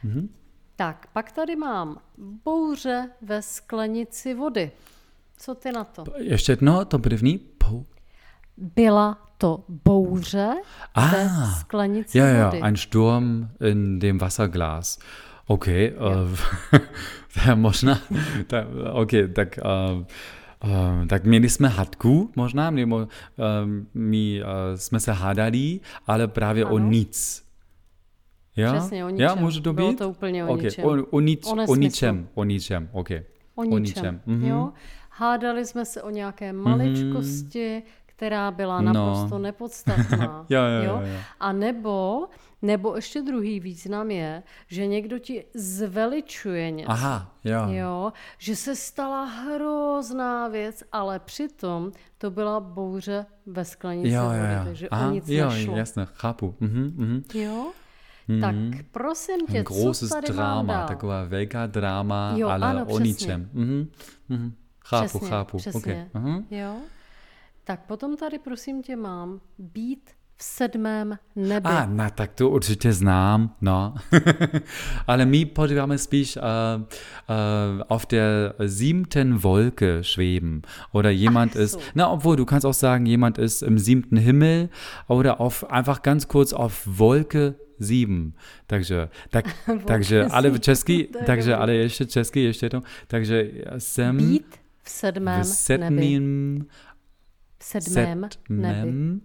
Mhm. Tak, pak tady mám bouře ve sklenici vody. Co ty na to? Ještě jedno, to první. Pou. Byla to bouře Ah, ve sklenici Ja, ja, vody. ein Sturm in dem Wasserglas. Okay, ja. možná, tak, OK, tak, uh, uh, tak měli jsme hadku možná, nebo uh, my uh, jsme se hádali, ale právě o Ano. nic. Ja? Přesně, o Ja, ničem. může to Bylo být? to úplně o okay. ničem. O, o, nič, O o, ničem, o ničem, OK. O ničem. ničem, mhm. Jo? Hádali jsme se o nějaké maličkosti, která byla No. naprosto nepodstatná. Jo, jo, jo, jo. A nebo, nebo ještě druhý význam je, že někdo ti zveličuje něco. Aha, ja. Jo, že se stala hrozná věc, ale přitom to byla bouře ve sklenici Jo, vody, jo, jo. takže Aha, o nic jo, nešlo. jasně, chápu. Mhm, mhm. Jo? Tak prosím tě, großes co tady mám Drama, dál? taková velká drama, Jo, ale ano, o přesně. ničem. Mhm, mhm. Chápu, Přesně, chápu. přesně. Okay. Mhm. Jo? Tak potom tady prosím tě mám být v sedmém nebi. A, na tak to určitě znám, no. Ale my podíváme spíš uh, uh, auf der siebten Wolke schweben. Oder jemand Ach ist, so. na, obwohl du kannst auch sagen, jemand ist im siebten Himmel oder auf, einfach ganz kurz auf Wolke 7. Takže, tak, takže ale v česky, to takže ale ještě česky, ještě jednou. Takže jsem Být v sedmém v nebi. Sedmém V sedmém nebi. sedmém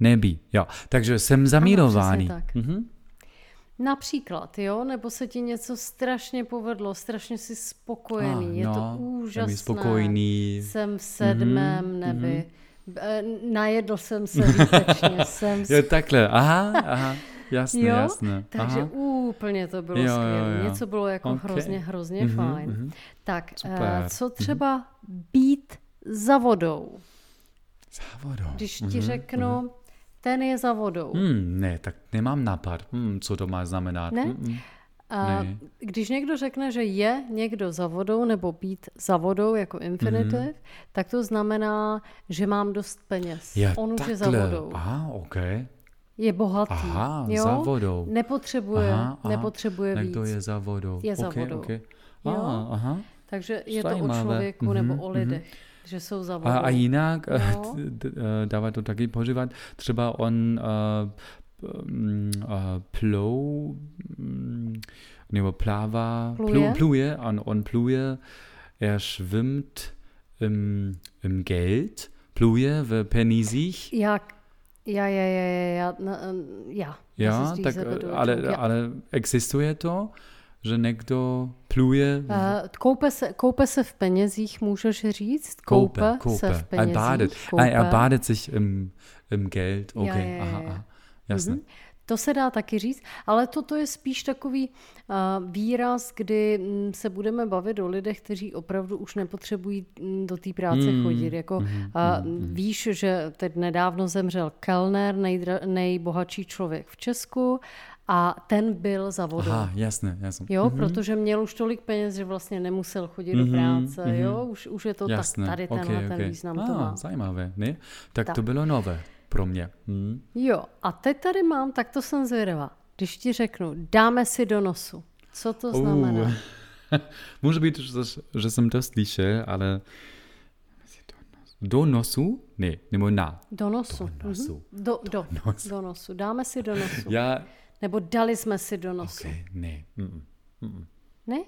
nebi. Jo, takže jsem zamilovaný. tak. Mhm. Například, jo, nebo se ti něco strašně povedlo, strašně jsi spokojený, Ah, je to no, úžasné. jsem spokojený. Jsem v sedmém Mhm, nebi. Eh, Najedl jsem se výtečně, jsem Jo, takhle. Aha, aha. Jasné, Jo, jasné. Takže Aha. úplně to bylo skvělé. jo. Něco bylo jako Ok. hrozně, hrozně Mhm, fajn. mhm. Tak, Super. eh, co třeba být za vodou? Za vodou. Když ti řeknu, ten je za vodou. Hmm, ne, tak nemám nápad, hmm, co to má znamenat. Ne? Mm, mm. A Ne. když někdo řekne, že je někdo za vodou nebo být za vodou jako infinitiv, Mhm. tak to znamená, že mám dost peněz. Ja, On už je za vodou. Aha, okay. Je bohatý. Aha, jo? za vodou. Nepotřebuje, Aha, aha. nepotřebuje víc. Někdo je za vodou. Je za okay, vodou. Okay. Jo? Ah, aha. Takže je to o člověku nebo Mhm, o mhm. lidech, že jsou za. A, a jinak No. no. dává to taky požívat. Třeba on uh, uh, plou, um, nebo plává, Pluje? Plu, pluje, on, on pluje, er schwimmt im, im Geld, pluje v penízích. Ja, ja, ja, ja, ja, ja. Ja, ist tak, ale, ja. ale existuje to, že někdo pluje v Eh, Koupe se, koupe se v penězích, můžeš říct? Koupe, se Koupe. v Er penězích. badet. koupe. Er badet sich im, im Geld. Okay, ja, ja, aha, ja. aha. Jasne. Mhm. To se dá taky říct, ale toto je spíš takový uh, výraz, kdy mm, se budeme bavit o lidech, kteří opravdu už nepotřebují mm, do té práce Mm, chodit. Jako, mhm, uh, Víš, že teď nedávno zemřel Kellner, nejdra, nejbohatší člověk v Česku, a ten byl za vodou. Aha, jasne, jasne. Jo, protože měl už tolik peněz, že vlastně nemusel chodit do Mhm, práce, mhm. jo, už, už je to Jasne. tak, tady tenhle okay, ten okay. význam to ah, má. zajímavé, ne? Tak, Tak. to bylo nové pro mě. Hm. Jo, a teď tady mám, tak to jsem zvědavá. Když ti řeknu, dáme si do nosu, co to znamená? Uh. Může být, že, že jsem to slyšel, ale do nosu? Ne, nebo na. Do nosu. Do nosu. Mhm. Do, do, nosu. do nosu. Dáme si do nosu. Já, Nebo dali jsme si do nosu. okay, ne. Mm, mm. Ne?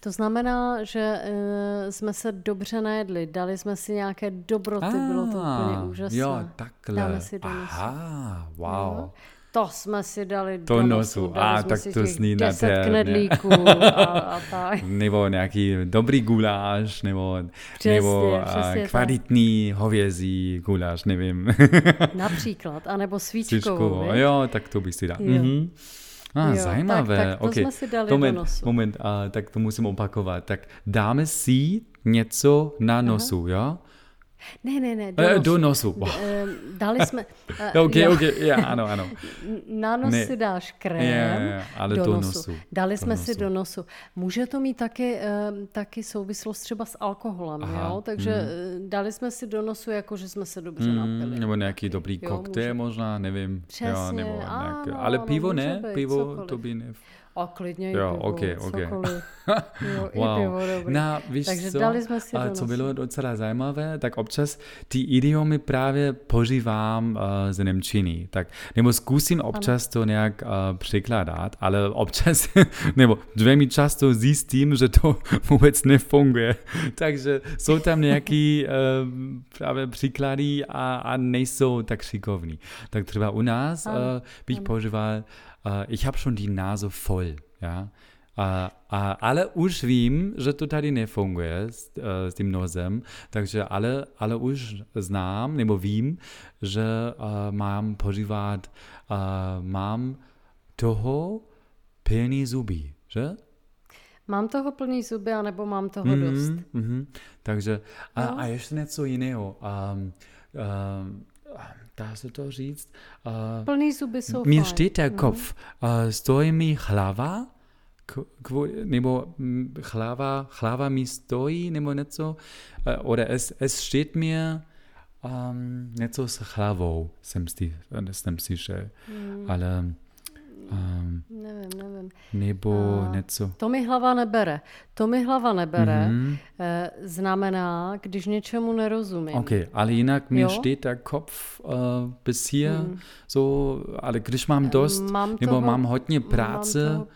To znamená, že uh, jsme se dobře najedli, dali jsme si nějaké dobroty, bylo to úplně Ah, úžasné. Jo, takhle. Dáme si do nosu. Aha, wow. Jo. To jsme si dali Do do nosu. nosu. A, tak to 10 nádherně. knedlíků a, a tak. Nebo nějaký dobrý guláš, nebo, Přesně, nebo přesně tak. kvalitní hovězí guláš, nevím. Například, anebo svíčkovou, Cvičkovou. viď? Jo, tak to bych si dal. Mhm. A, Jo, zajímavé. tak- tak to okay. jsme si dali do moment, nosu. Moment, a, tak to musím opakovat. Tak dáme si něco na nosu, jo? Ne, ne, ne, do Eh, nosu. do nosu. Wow. Eh, Dali jsme... eh, Ok, jo, ok, já, ano, ano. Na nos Ne. si dáš krém, Je, je, ale do, do nosu. nosu. Dali Do jsme si nosu. do nosu. Může to mít taky, taky souvislost třeba s alkoholem, Aha, jo? Takže eh, dali jsme si do nosu, jako že jsme se dobře napili. Mm, nebo nějaký dobrý Jo, koktejl možná, nevím. jo, Přesně, nebo nějaké, ano, ale ano, pivo může ne, být, pivo cokoliv. to by ne. A klidně i Jo, pivo, ok, ok. cokoliv. Jo, i Wow. pivo, dobrý. No, víš Takže co? dali jsme si A co bylo docela zajímavé, tak občas ty idiomy právě požívám uh, z Němčiny. Tak, nebo zkusím občas to nějak uh, překládat, ale občas, nebo dvěmi často zjistím, že to vůbec nefunguje. Takže jsou tam nějaký uh, právě příklady a, a nejsou tak šikovní. Tak třeba u nás uh, bych používal, uh, ich habe schon die Nase voll. Ja? A, a, ale už vím, že to tady nefunguje s, eh, s tím nosem, takže ale, ale už znám nebo vím, že uh, mám požívat, uh, mám toho plný zuby, že? Mám toho plný zuby, anebo mám toho dost. Mhm, mhm. Takže a, Jo. a ještě něco jiného. Um, um, dá se to říct? Uh, Plný zuby jsou Mir steht der Kopf. Äh, stojí mi hlava? K- kvo- nebo mm, hlava, hlava mi stojí, nebo něco? Äh, oder es, es steht mir um, něco s hlavou jsem si, jsem si že, ale um, Nevím, nevím. nebo A něco. To mi hlava nebere. To mi hlava nebere Mhm. eh, znamená, když něčemu nerozumím. OK, ale jinak mi steht der Kopf uh, bis hier, so, ale když mám dost, mám nebo toho- mám hodně mám práce, toho-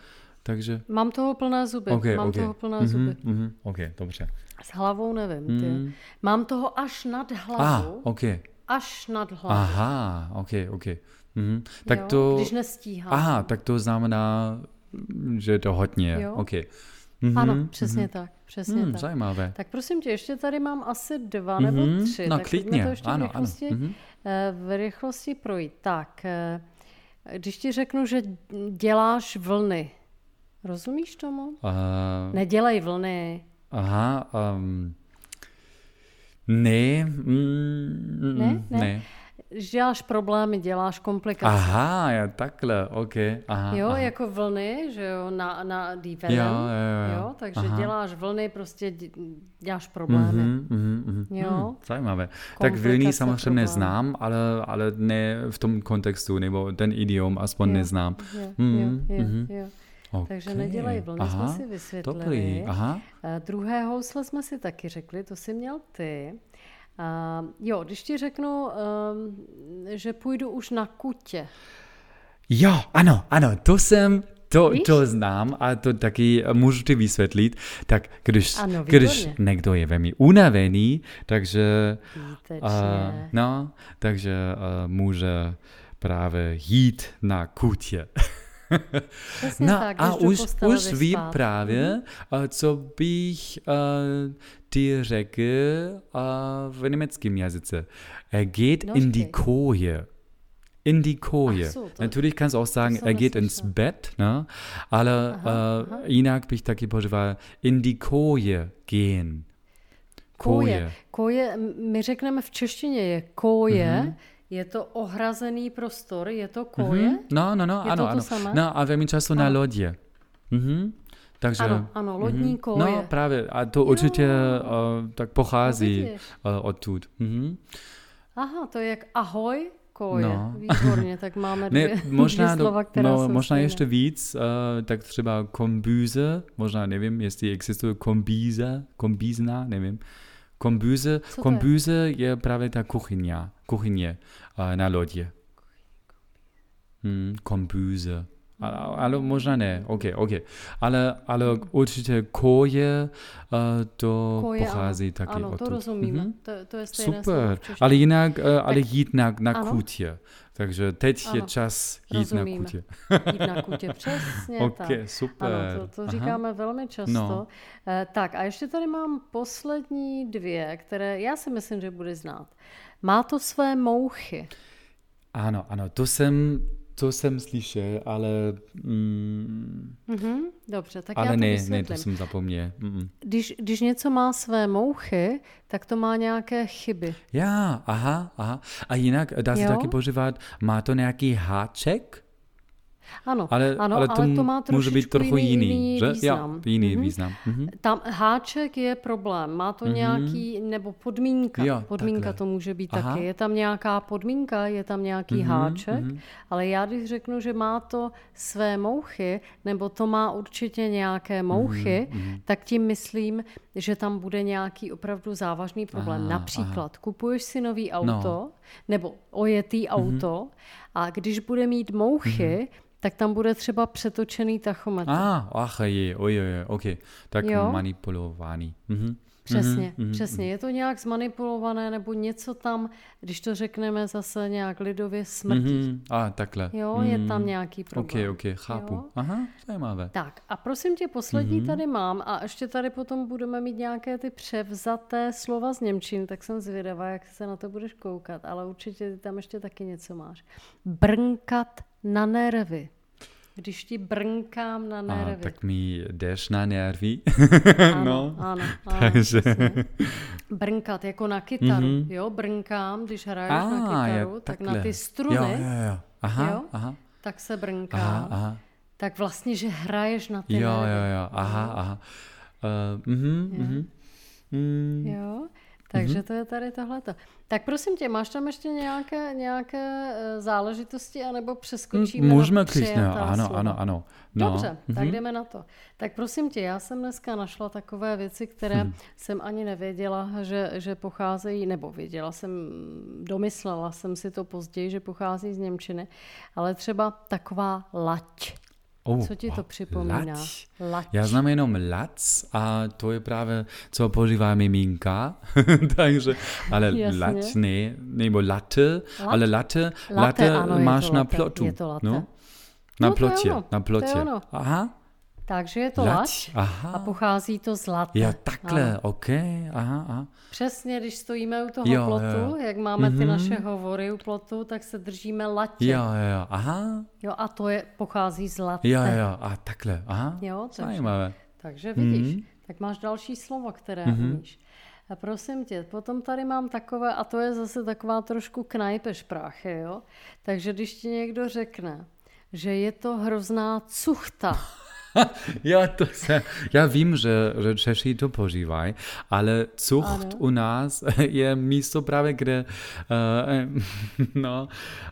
takže... Mám toho plné zuby. OK, mám OK. toho plné Mhm, zuby. mhm, OK, dobře. S hlavou nevím. Ty. Mm. Mám toho až nad Ah, hlavu. Až nad hlavu. Aha, OK, OK. Mhm. Tak jo? to... Když nestíhám. Aha, tak to znamená, že je to hodně. Jo. OK. Mhm, Ano, přesně tak. Přesně Hmm, tak. zajímavé. Tak prosím tě, ještě tady mám asi dva nebo Mhm, tři. no, tak klidně, to ještě ano, v, ano, rychlosti, mhm. eh, v rychlosti projít. Tak, eh, když ti řeknu, že děláš vlny, rozumíš tomu? Uh, Nedělej vlny. aha, um, ne, mm, Ne? Ne? ne. Děláš problémy, děláš komplikace. Aha, ja, takhle, OK, aha. Jo, aha. jako vlny, že jo, na, na die Jo, jo, jo. jo takže Aha. děláš vlny, prostě dě- děláš problémy. Mhm, mhm, mhm. Jo. Hmm, zajímavé. Tak Komplikace, samozřejmě problém. znám, ale, ale ne v tom kontextu, nebo ten idiom aspoň Jo. neznám. Jo, Mhm, jo, jo, mhm. jo. Okay. Takže nedělej vlny, jsme si vysvětlili. Dobrý, aha. Eh, Druhé housle jsme si taky řekli, to si měl ty. A jo, když ti řeknu, um, že půjdu už na kutě. Jo, ano, ano, to jsem, to, Víš? to znám a to taky můžu ti vysvětlit. Tak když, Ano, když někdo je velmi unavený, takže, Výtečně. uh, no, takže uh, může právě jít na kutě. No tak, a už, už vím právě, uh, co bych uh, ti řekl uh, v německém jazyce. Er geht No, in die. Koje. In die Koje. So, Natürlich kannst du auch sagen, er geht ins schon. Bett, ne? Ale uh, jinak bych taky používal in die Koje gehen. Koje. Koje, m- my řekneme v češtině je koje, Mhm. Je to ohrazený prostor, je to koje. Mhm. No, no, no, Je ano, to to ano. samé? No a velmi často na lodě. Mhm. Takže, Ano, ano, lodní koje. No právě, a to určitě uh, tak pochází No, uh, odtud. Mhm. Aha, to je jak ahoj, koje. No. Výborně, tak máme dvě, Ne, možná, dvě slova, která no, možná stejná. ještě víc, uh, tak třeba kombüze, možná nevím, jestli existuje kombíze, kombízna, nevím. Kombüze, to je? kombüze je právě ta kuchyně, kuchyně uh, na lodě. Hmm, kombüze. Ale, ale možná ne, ok, ok. Ale, ale určitě koje, uh, to Koje, pochází ano, taky ano, odtud. to rozumíme. Mhm. To, to je stejné slovo Super, v češtině. ale jinak, uh, ale jít na, na Ano. kutě. Takže teď je Ano, čas jít rozumíme. na kutě. Jít na kutě, přesně Ok, tak. super. Ano, to, to Aha. říkáme velmi často. No. Eh, tak a ještě tady mám poslední dvě, které já si myslím, že bude znát. Má to své mouchy. Ano, ano, to jsem, to jsem slyšel, ale, mm, Mhm, dobře, tak já ale to ne, ne, vysvětlím. to jsem zapomněl. Mm. Když, když něco má své mouchy, tak to má nějaké chyby. Já, aha, aha. A jinak dá se Jo? taky používat, má to nějaký háček? Ano, Ale, ano, ale to, ale to má může být trochu jiný, jiný, jiný že? význam. Jo, jiný Mhm. význam. Mhm. Tam háček je problém, má to nějaký, nebo podmínka, Jo, podmínka takhle. to může být Aha. taky. Je tam nějaká podmínka, je tam nějaký háček, ale já když řeknu, že má to své mouchy, nebo to má určitě nějaké mouchy, tak tím myslím, že tam bude nějaký opravdu závažný problém. Aha, Například kupuješ si nový auto, nebo ojetý auto a když bude mít mouchy, tak tam bude třeba přetočený tachometr. Ah, ach je, oj, oj, oj, ok. Tak Jo. manipulovaný. Mhm. Přesně, přesně. Je to nějak zmanipulované, nebo něco tam, když to řekneme zase nějak lidově smrtí. Mhm. A takhle. Jo, je tam nějaký Ok, problém. ok, chápu. Jo? Aha, zajímavé. Tak a prosím tě, poslední tady mám a ještě tady potom budeme mít nějaké ty převzaté slova z Němčiny, tak jsem zvědavá, jak se na to budeš koukat, ale určitě ty tam ještě taky něco máš. Brnkat na nervy. Když ti brnkám na A, nervy. tak mi jdeš na nervy. Ano, no. ano, ano, Takže-. Brnkat jako na kytaru, Mhm. jo, brnkám, když hraješ A, na je kytaru, tak na takhle. ty struny, Jo, jo, jo. Aha, Jo? aha. tak se brnká. Aha, aha. Tak vlastně, že hraješ na ty Jo, nervy. jo, jo. Aha, aha. Uh, mhm, mhm. Mm, Jo? Takže mm-hmm. to je tady tohleto. Tak prosím tě, máš tam ještě nějaké, nějaké eh, záležitosti, anebo přeskočíme Můžeme, Kristýna, ano, slova. ano, ano. No. Dobře, mm-hmm. tak jdeme na to. Tak prosím tě, já jsem dneska našla takové věci, které hmm. jsem ani nevěděla, že, že pocházejí, nebo věděla jsem, domyslela jsem si to později, že pochází z Němčiny, ale třeba taková lať. Oh, co ti to připomíná? Lať. lať. Já znám jenom lac a to je právě, co používá miminka. Takže, ale lať ne, nebo latte, lat? ale latte, latte, latte ano, máš na plotu. Je to latte. No? Na no, plotě, na plotě. Aha. Takže je to aha. a pochází to z latte. Jo, takhle, ano. ok, aha, aha. Přesně, když stojíme u toho jo, plotu, jo. jak máme mm-hmm. ty mhm. naše hovory u plotu, tak se držíme latě. Jo, jo, aha. Jo, a to je, pochází z latte. Jo, jo, a takhle, aha. Jo, takže, Zajímavé. Takže vidíš, mm-hmm. tak máš další slovo, které mm-hmm. umíš. A prosím tě, potom tady mám takové, a to je zase taková trošku knajpešpráchy, jo? Takže když ti někdo řekne, že je to hrozná cuchta, já, to se, já vím, že, že Češi to požívají, ale cucht ano. u nás je místo právě, kde, uh, no,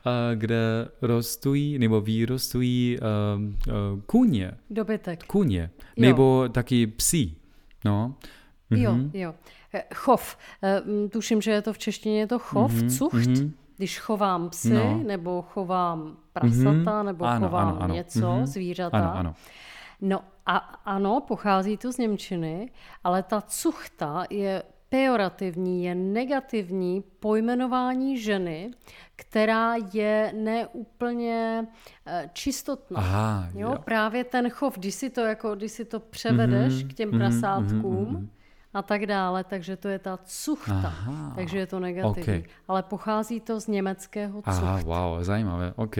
uh, kde rostují nebo vyrostují uh, uh, kuně. Dobytek. Kuně. Jo. Nebo taky psi. No. Jo, mm-hmm. jo. Chov. Tuším, že je to v češtině je to chov, mm-hmm, cucht. Mm-hmm. Když chovám psy, no. nebo chovám prasata, mm-hmm. nebo ano, chovám ano, ano. něco, mm-hmm. zvířata. Ano, ano. No a ano, pochází to z Němčiny, ale ta cuchta je pejorativní, je negativní pojmenování ženy, která je neúplně eh, čistotná. Aha, jo? jo. Právě ten chov, když si to, jako, když si to převedeš mm-hmm, k těm mm-hmm, prasátkům, mm-hmm, a tak dále, takže to je ta cuchta, Aha, takže je to negativní. Okay. Ale pochází to z německého cucht. Aha, wow, zajímavé, ok.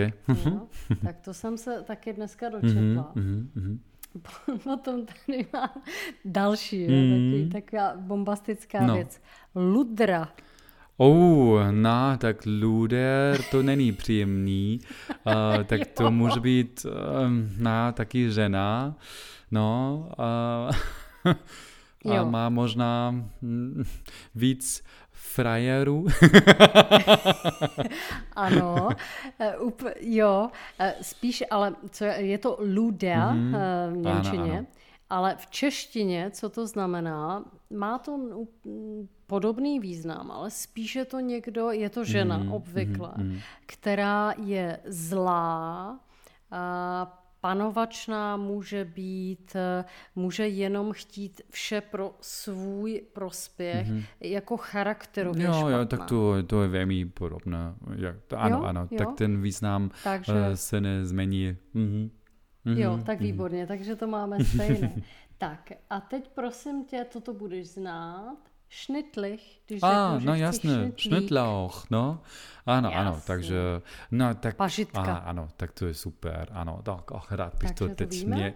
no, tak to jsem se taky dneska dočetla. Mm-hmm, mm-hmm. Potom tady má další, mm. takový, taková bombastická no. věc. Ludra. Oh, no, tak luder to není příjemný, uh, tak to může být uh, na taky žena, no, uh, a má možná mm, víc frajerů. ano, uh, up, jo, uh, spíš, ale co je, je to luda mm-hmm. uh, v Němčině, ano, ano. ale v češtině, co to znamená, má to podobný význam, ale spíše to někdo, je to žena mm-hmm. obvykle, mm-hmm. která je zlá, uh, panovačná může být, eh, může jenom chtít vše pro svůj prospěch, mm-hmm. jako charakterově Jo, špatná. jo, tak to, to je velmi podobné. Jak, ano, jo, ano, jo. tak ten význam takže, uh, se nezmění. Mm-hmm. Mm-hmm. Jo, tak mhm. výborně, mm-hmm. takže to máme stejné. tak a teď prosím tě, toto budeš znát. Šnittlich, když A, řeknu, no jasné, Schnittlauch, no. Ano, jasné. ano, takže, no tak, Pažitka. A, ano, tak to je super, ano, tak, ach, rád bych takže to teď to mě,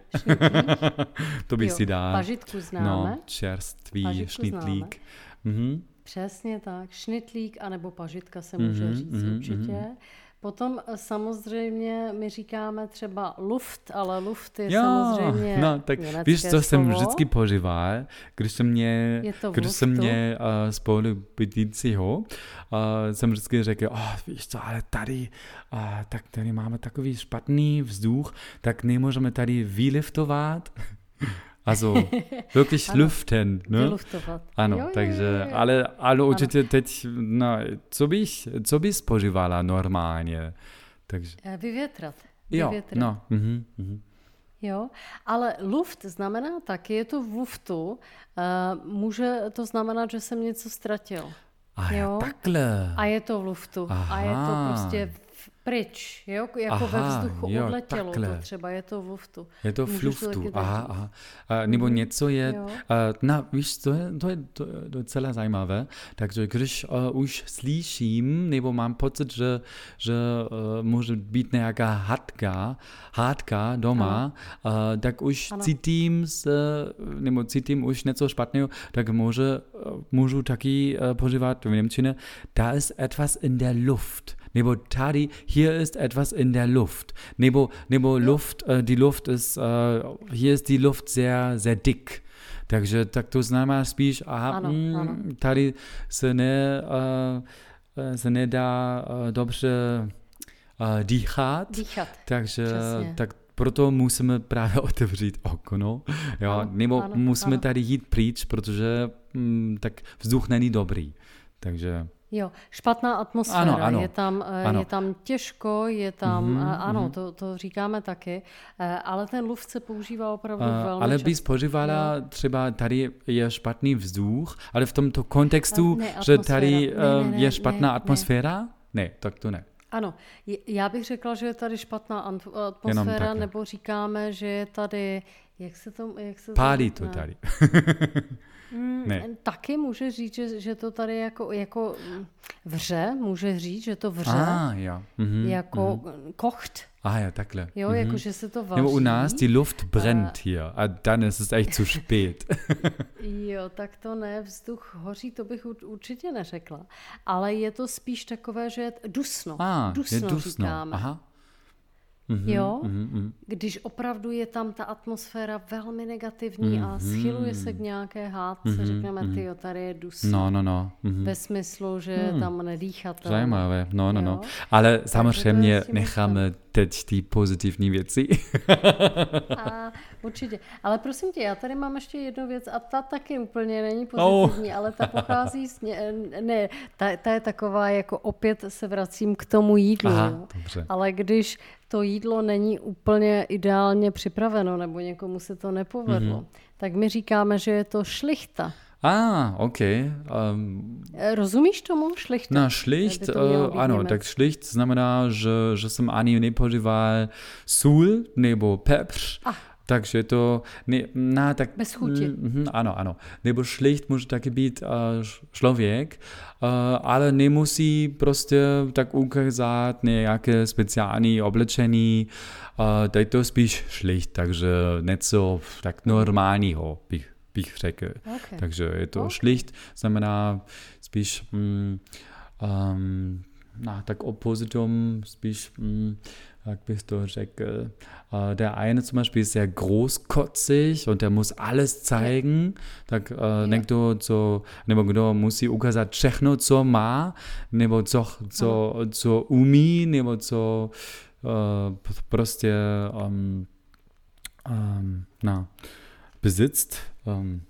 to bych jo, si dal. Pažitku známe. No, čerstvý šnitlík. Mhm. Přesně tak, šnitlík anebo pažitka se může mm-hmm, říct mm-hmm, určitě. Mm-hmm. Potom eh, samozřejmě my říkáme třeba luft, ale luft je jo, samozřejmě no, tak víš, co slovo. jsem vždycky používal, když jsem mě, když jsem mě uh, spolu bydlícího, uh, jsem vždycky řekl, oh, víš co, ale tady, uh, tak tady máme takový špatný vzduch, tak nemůžeme tady vyliftovat. Also wirklich ano, lüften. Ne? Vyluftovat. Ano, jo, takže, jo, jo. ale, ale určitě teď, no, co, bys, co bys požívala normálně? Takže... Eh, vyvětrat. Vyvětrat. Jo, no. Mhm, mhm. Jo, ale luft znamená taky, je to v luftu, uh, může to znamenat, že jsem něco ztratil. A jo? takhle. A je to v luftu. Aha. A je to prostě pryč, jo? jako aha, ve vzduchu jo, odletělo takhle. to třeba, je to v luftu. Je to v luftu, aha, aha. A, nebo mm, něco je, a, na, víš, to je, to je to je docela zajímavé, takže když uh, už slyším, nebo mám pocit, že, že uh, může být nějaká hádka, hádka doma, uh, tak už ano. cítím, se, nebo cítím už něco špatného, tak může, můžu taky uh, požívat v Němčině, da ist etwas in der Luft. Nebo tady, hier ist etwas in der Luft. Nebo, nebo ja. Luft, äh, die Luft ist, äh, hier ist die Luft sehr, sehr dick. Takže tak to znamená spíš, aha, Ano, mm, ano. tady se, ne, uh, se nedá uh, dobře uh, dýchat, Dýchat. takže přesně. tak proto musíme právě otevřít okno, jo, Ano, nebo ano, musíme ano. tady jít pryč, protože mm, tak vzduch není dobrý. Takže Jo, špatná atmosféra, Ano, ano. Je, tam, eh, Ano. je tam těžko, je tam, Mhm, mm-hmm, ano, mhm. to, to říkáme taky, eh, ale ten luft se používá opravdu Uh, velmi ale často. bys požívala třeba tady je špatný vzduch, ale v tomto kontextu, ne, že tady. Ne, ne, ne, je špatná ne, ne. atmosféra? Ne, tak to ne. Ano, já bych řekla, že je tady špatná atmosféra, nebo říkáme, že je tady, jak se to, jak se Pálí to tady. Mm, Ne. Taky může říct, že, že to tady jako, jako vře, může říct, že to vře, Ah, ja. Mhm. jako kocht, Ah ja, takhle. jo, Mhm. jako že se to vaří. Nebo u nás, die Luft brennt hier. A dann ist es echt zu spät. Jo, tak to ne, vzduch hoří, to bych ur- určitě neřekla. Ale je to spíš takové, že je dusno. Ah, dusno, je dusno. říkáme. Aha. Mhm, Jo, mhm, mhm. když opravdu je tam ta atmosféra velmi negativní a Mhm. schyluje se k nějaké hádce, řekneme, ty jo, tady je dusno. No, no, no. Mhm. Ve smyslu, že je tam nedýchatelné. Zajímavé, no, no, no. Jo. Ale samozřejmě s tím necháme teď ty pozitivní věci. A určitě. Ale prosím tě, já tady mám ještě jednu věc a ta taky úplně není Oh. pozitivní, ale ta pochází z... ně- Ne, ta, ta je taková, jako opět se vracím k tomu jídlu. Aha, dobře. Ale když to jídlo není úplně ideálně připraveno, nebo někomu se to nepovedlo, Mhm. tak my říkáme, že je to šlichta. Ah, okay. Um, Rozumíš tomu šlichta? na schlicht, by to uh, ano, tak schlicht znamená, že, že jsem ani nepožíval sůl nebo pepř, Ah. Takže to, ne, na, tak, Bez chuti. Mhm, ano, ano. Nebo schlicht může taky být uh, člověk, uh, ale nemusí prostě tak ukázat nějaké speciální oblečení, uh, tak to spíš schlicht, takže něco tak normálního bych, bych řekl. Okay. Takže je to Ok. schlicht, znamená spíš, mm, um, na, tak opozitum, spíš, mm, bych to řekl, uh, der eine zum Beispiel ist sehr großkotzig und der muss alles zeigen, tak uh, někdo, co, nebo kdo musí ukázat všechno, co má, nebo co, co, co umí, nebo co uh, prostě um, um, na, besitzt. Um,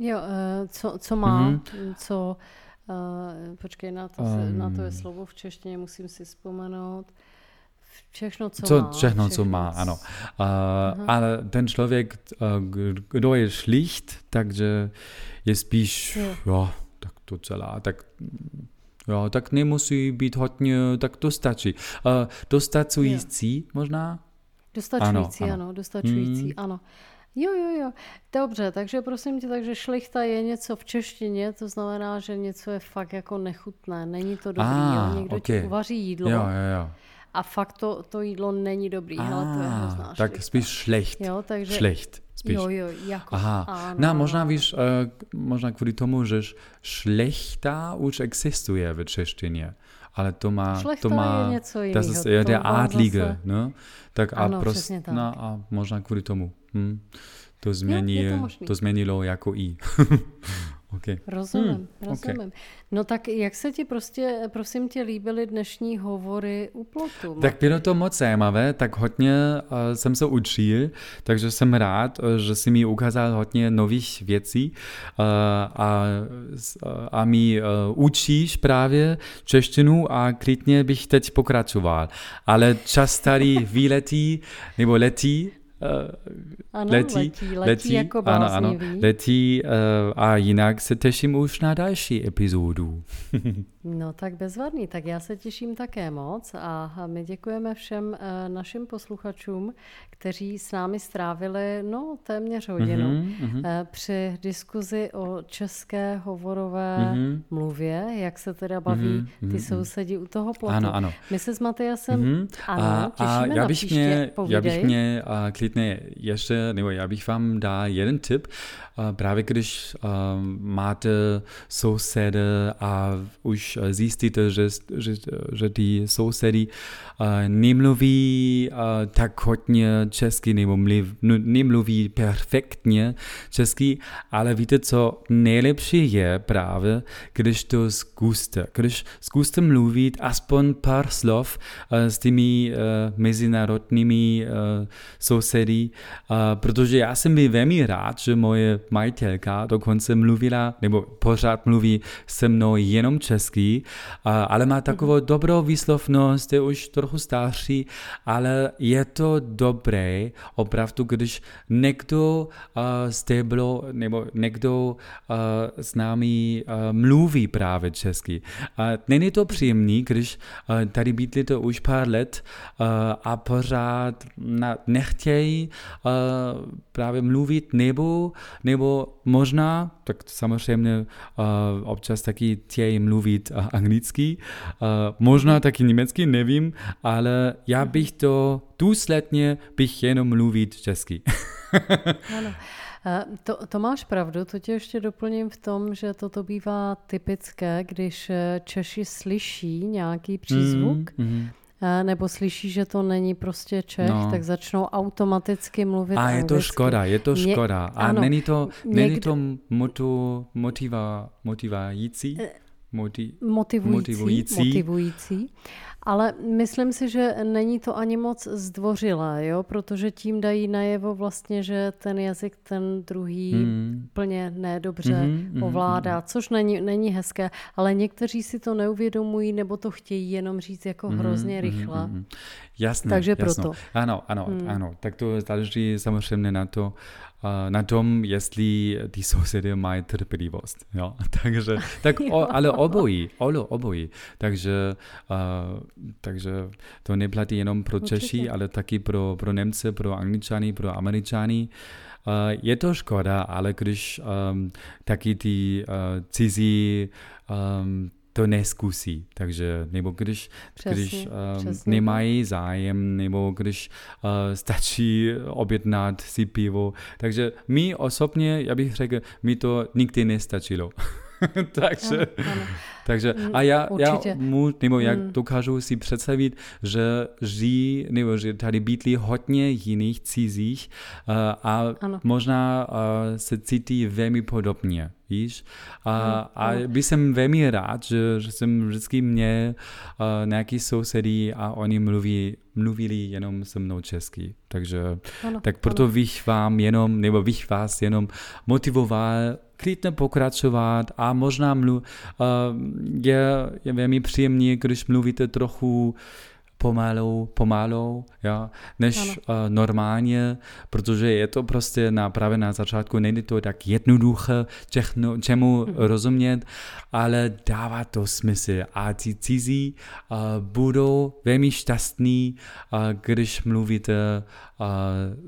Jo, eh, co, co má, Mhm. co, uh, počkej, na to, se, na to je Um. slovo v češtině, musím si vzpomenout. Všechno, co, co, má. všechno, co má, ano. Uh, ale ten člověk, kdo je schlicht, takže je spíš, Jo. jo, tak docela, tak mm, jo, tak nemusí být hodně, tak to stačí. Uh, dostačující možná? Dostačující, ano, Ano, ano. dostačující, Hmm. ano. Jo, jo, jo. Dobře, takže prosím tě, takže šlichta je něco v češtině, to znamená, že něco je fakt jako nechutné, není to dobrý, Ah, jo? někdo ok. ti uvaří jídlo Jo, jo, jo. A fakt to, to jídlo není dobrý, hele, to je hrozná Ah, tak spíš schlecht. Jo, takže... Schlecht. Spíš. Jo, jo, jako... Aha, ano, ano, možná víš, uh, možná kvůli tomu, že šlechta už existuje ve češtině, ale to má, Šlechta to má, je něco das jinýho, ist eher to der Adlige, zase- ne? Tak a Ano, prost, tak. na, a možná kvůli tomu. Hm. To, změní, je to možný. to změnilo jako i. okay. Rozumím, Hmm, rozumím. No tak jak se ti prostě, prosím tě, líbily dnešní hovory u plotu? Tak bylo to moc zajímavé, tak hodně uh, jsem se učil, takže jsem rád, uh, že jsi mi ukázal hodně nových věcí uh, a, a mi uh, učíš právě češtinu a klidně bych teď pokračoval. Ale čas tady výletí, nebo letí, ano, letí, letí, letí, jako ano, ano, letí uh, a jinak se těším už na další epizodu. No tak bezvadný, tak já se těším také moc a my děkujeme všem eh, našim posluchačům, kteří s námi strávili no téměř hodinu Mhm, mhm. eh, při diskuzi o české hovorové Mhm. mluvě, jak se teda baví mm-hmm, ty mm-hmm. sousedi u toho plotu. Ano, ano. My se s Matyasem, mm-hmm. ano, a, a já bych příště, mě, já bych mě a klidně ještě, nebo já bych vám dal jeden tip, a právě když máte sousedy a už zjistíte, že, že, že ty sousedy nemluví tak hodně česky nebo nemluví perfektně česky, ale víte co, nejlepší je právě, když to zkuste, když zkuste mluvit aspoň pár slov s těmi mezinárodními sousedy, protože já jsem byl velmi rád, že moje majitelka dokonce mluvila, nebo pořád mluví se mnou jenom česky, ale má takovou mm-hmm. dobrou výslovnost, je už trochu starší, ale je to dobré opravdu, když někdo z tebou, nebo někdo s námi mluví právě česky. Není to příjemný, když tady bydlíte už pár let a pořád nechtějí právě mluvit, nebo, nebo možná, tak samozřejmě uh, občas taky chtějí mluvit uh, anglicky, uh, možná taky německy, nevím, ale já bych to důsledně bych jenom mluvit česky. ano. To, to máš pravdu, to tě ještě doplním v tom, že toto bývá typické, když Češi slyší nějaký přízvuk, mm, mm. Nebo slyší, že to není prostě Čech, no. tak začnou automaticky mluvit A anglicky. je to škoda, je to škoda. A ano, není to, není někdo... to motu, motiva, motivající? Eh, Moti- motivující, motivující. motivující. Ale myslím si, že není to ani moc zdvořilé, jo? protože tím dají najevo vlastně, že ten jazyk ten druhý mm. plně nedobře mm-hmm, ovládá, což není, není hezké, ale někteří si to neuvědomují nebo to chtějí jenom říct jako mm-hmm, hrozně rychle. Mm-hmm. Jasné, Takže jasno. proto. Ano, ano, mm. ano. Tak to záleží samozřejmě na to, na tom, jestli ty sousedy mají trpělivost. Jo? Takže, tak o, ale obojí, olo, obojí. Takže, uh, takže to neplatí jenom pro Češi, ale taky pro, pro Němce, pro Angličany, pro Američany. Uh, je to škoda, ale když um, taky ty uh, cizí um, to neskusí. Takže, nebo když, přesně, když uh, přesně. nemají zájem, nebo když uh, stačí objednat si pivo. Takže mi osobně, já bych řekl, mi to nikdy nestačilo. takže, ano, ano. takže mm, a já, já mu, nebo jak mm. dokážu si představit, že žijí, nebo že tady bydlí hodně jiných cizích uh, a ano. možná uh, se cítí velmi podobně. Víš? A, a by jsem velmi rád, že, že jsem vždycky měl uh, nějaký sousedy a oni mluví, mluvili jenom se mnou česky. Takže ano, tak proto ano. bych vám jenom, nebo bych vás jenom motivoval klidně pokračovat a možná mlu, uh, je, je velmi příjemné, když mluvíte trochu pomalou, pomalou, ja, než uh, normálně, protože je to prostě na, právě na začátku, není to tak jednoduché čechno, čemu mm. rozumět, ale dává to smysl a ti cizí uh, budou velmi šťastní, uh, když mluvíte uh,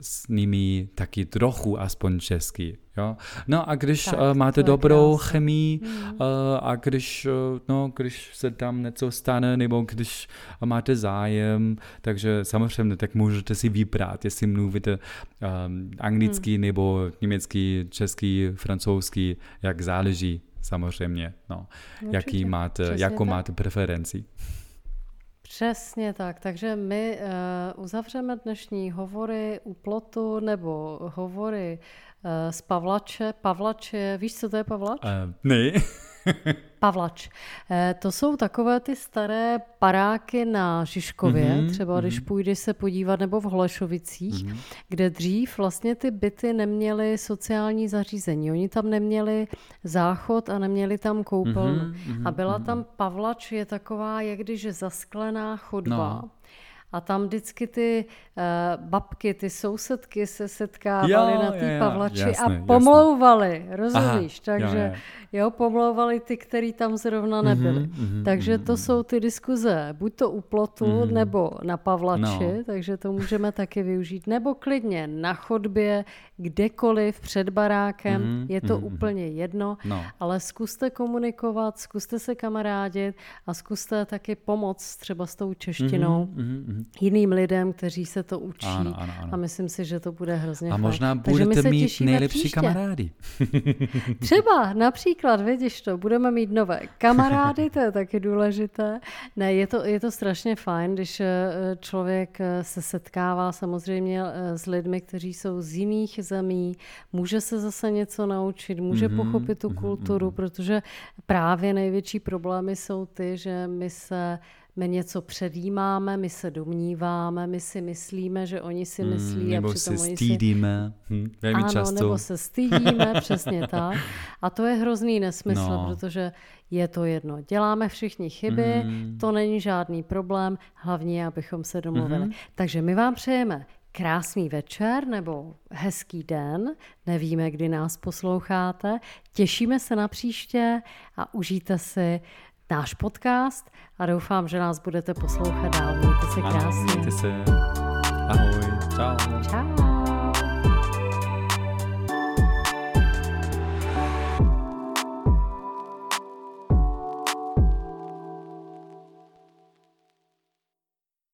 s nimi taky trochu aspoň česky. Jo? No a když tak, uh, máte dobrou krásný. chemii mm. uh, a když, uh, no, když se tam něco stane nebo když máte zájem, takže samozřejmě tak můžete si vybrat, jestli mluvíte um, anglicky mm. nebo německy, český, francouzský, jak záleží samozřejmě, no, Určitě. jaký máte, Přesně jakou tak. máte preferenci. Přesně tak, takže my uh, uzavřeme dnešní hovory u plotu nebo hovory uh, z Pavlače. Pavlače, víš, co to je Pavlač? Uh, ne. Pavlač. Eh, to jsou takové ty staré paráky na Žižkově, mm-hmm, třeba mm-hmm. když půjdeš se podívat, nebo v Holešovicích, mm-hmm. kde dřív vlastně ty byty neměly sociální zařízení. Oni tam neměli záchod a neměli tam koupelnu. Mm-hmm, a byla mm-hmm. tam Pavlač, je taková, jak když zasklená chodba. No a tam vždycky ty uh, babky, ty sousedky se setkávaly jo, na té pavlači jasný, a pomlouvali, rozumíš? Aha, Takže jo, jo. jo, pomlouvali ty, který tam zrovna nebyli. Mm-hmm, mm-hmm, Takže to mm-hmm. jsou ty diskuze, buď to u plotu, mm-hmm. nebo na pavlači, no. takže to můžeme taky využít, nebo klidně na chodbě, kdekoliv před barákem, mm-hmm, je to mm-hmm. úplně jedno, no. ale zkuste komunikovat, zkuste se kamarádit a zkuste taky pomoct třeba s tou češtinou mm-hmm, mm-hmm. Jiným lidem, kteří se to učí ano, ano, ano. a myslím si, že to bude hrozně A fajn. možná budete mít nejlepší příště. kamarády. třeba, například, vidíš to, budeme mít nové kamarády, to je taky důležité. Ne, je to, je to strašně fajn, když eh, člověk eh, se setkává samozřejmě eh, s lidmi, kteří jsou z jiných zemí, může se zase něco naučit, může mm-hmm, pochopit tu mm-hmm, kulturu, mm-hmm. protože právě největší problémy jsou ty, že my se my něco předjímáme, my se domníváme, my si myslíme, že oni si hmm, myslí mm, nebo a přitom se oni stýdíme. Si... Hm, ano, často. nebo se stýdíme, přesně tak. A to je hrozný nesmysl, no. protože je to jedno. Děláme všichni chyby, mm. to není žádný problém, hlavně abychom se domluvili. Mm-hmm. Takže my vám přejeme krásný večer nebo hezký den. Nevíme, kdy nás posloucháte. Těšíme se na příště a užijte si náš podcast a doufám, že nás budete poslouchat dál. Mějte se krásně. Mějte se. Ahoj. Čau. Čau.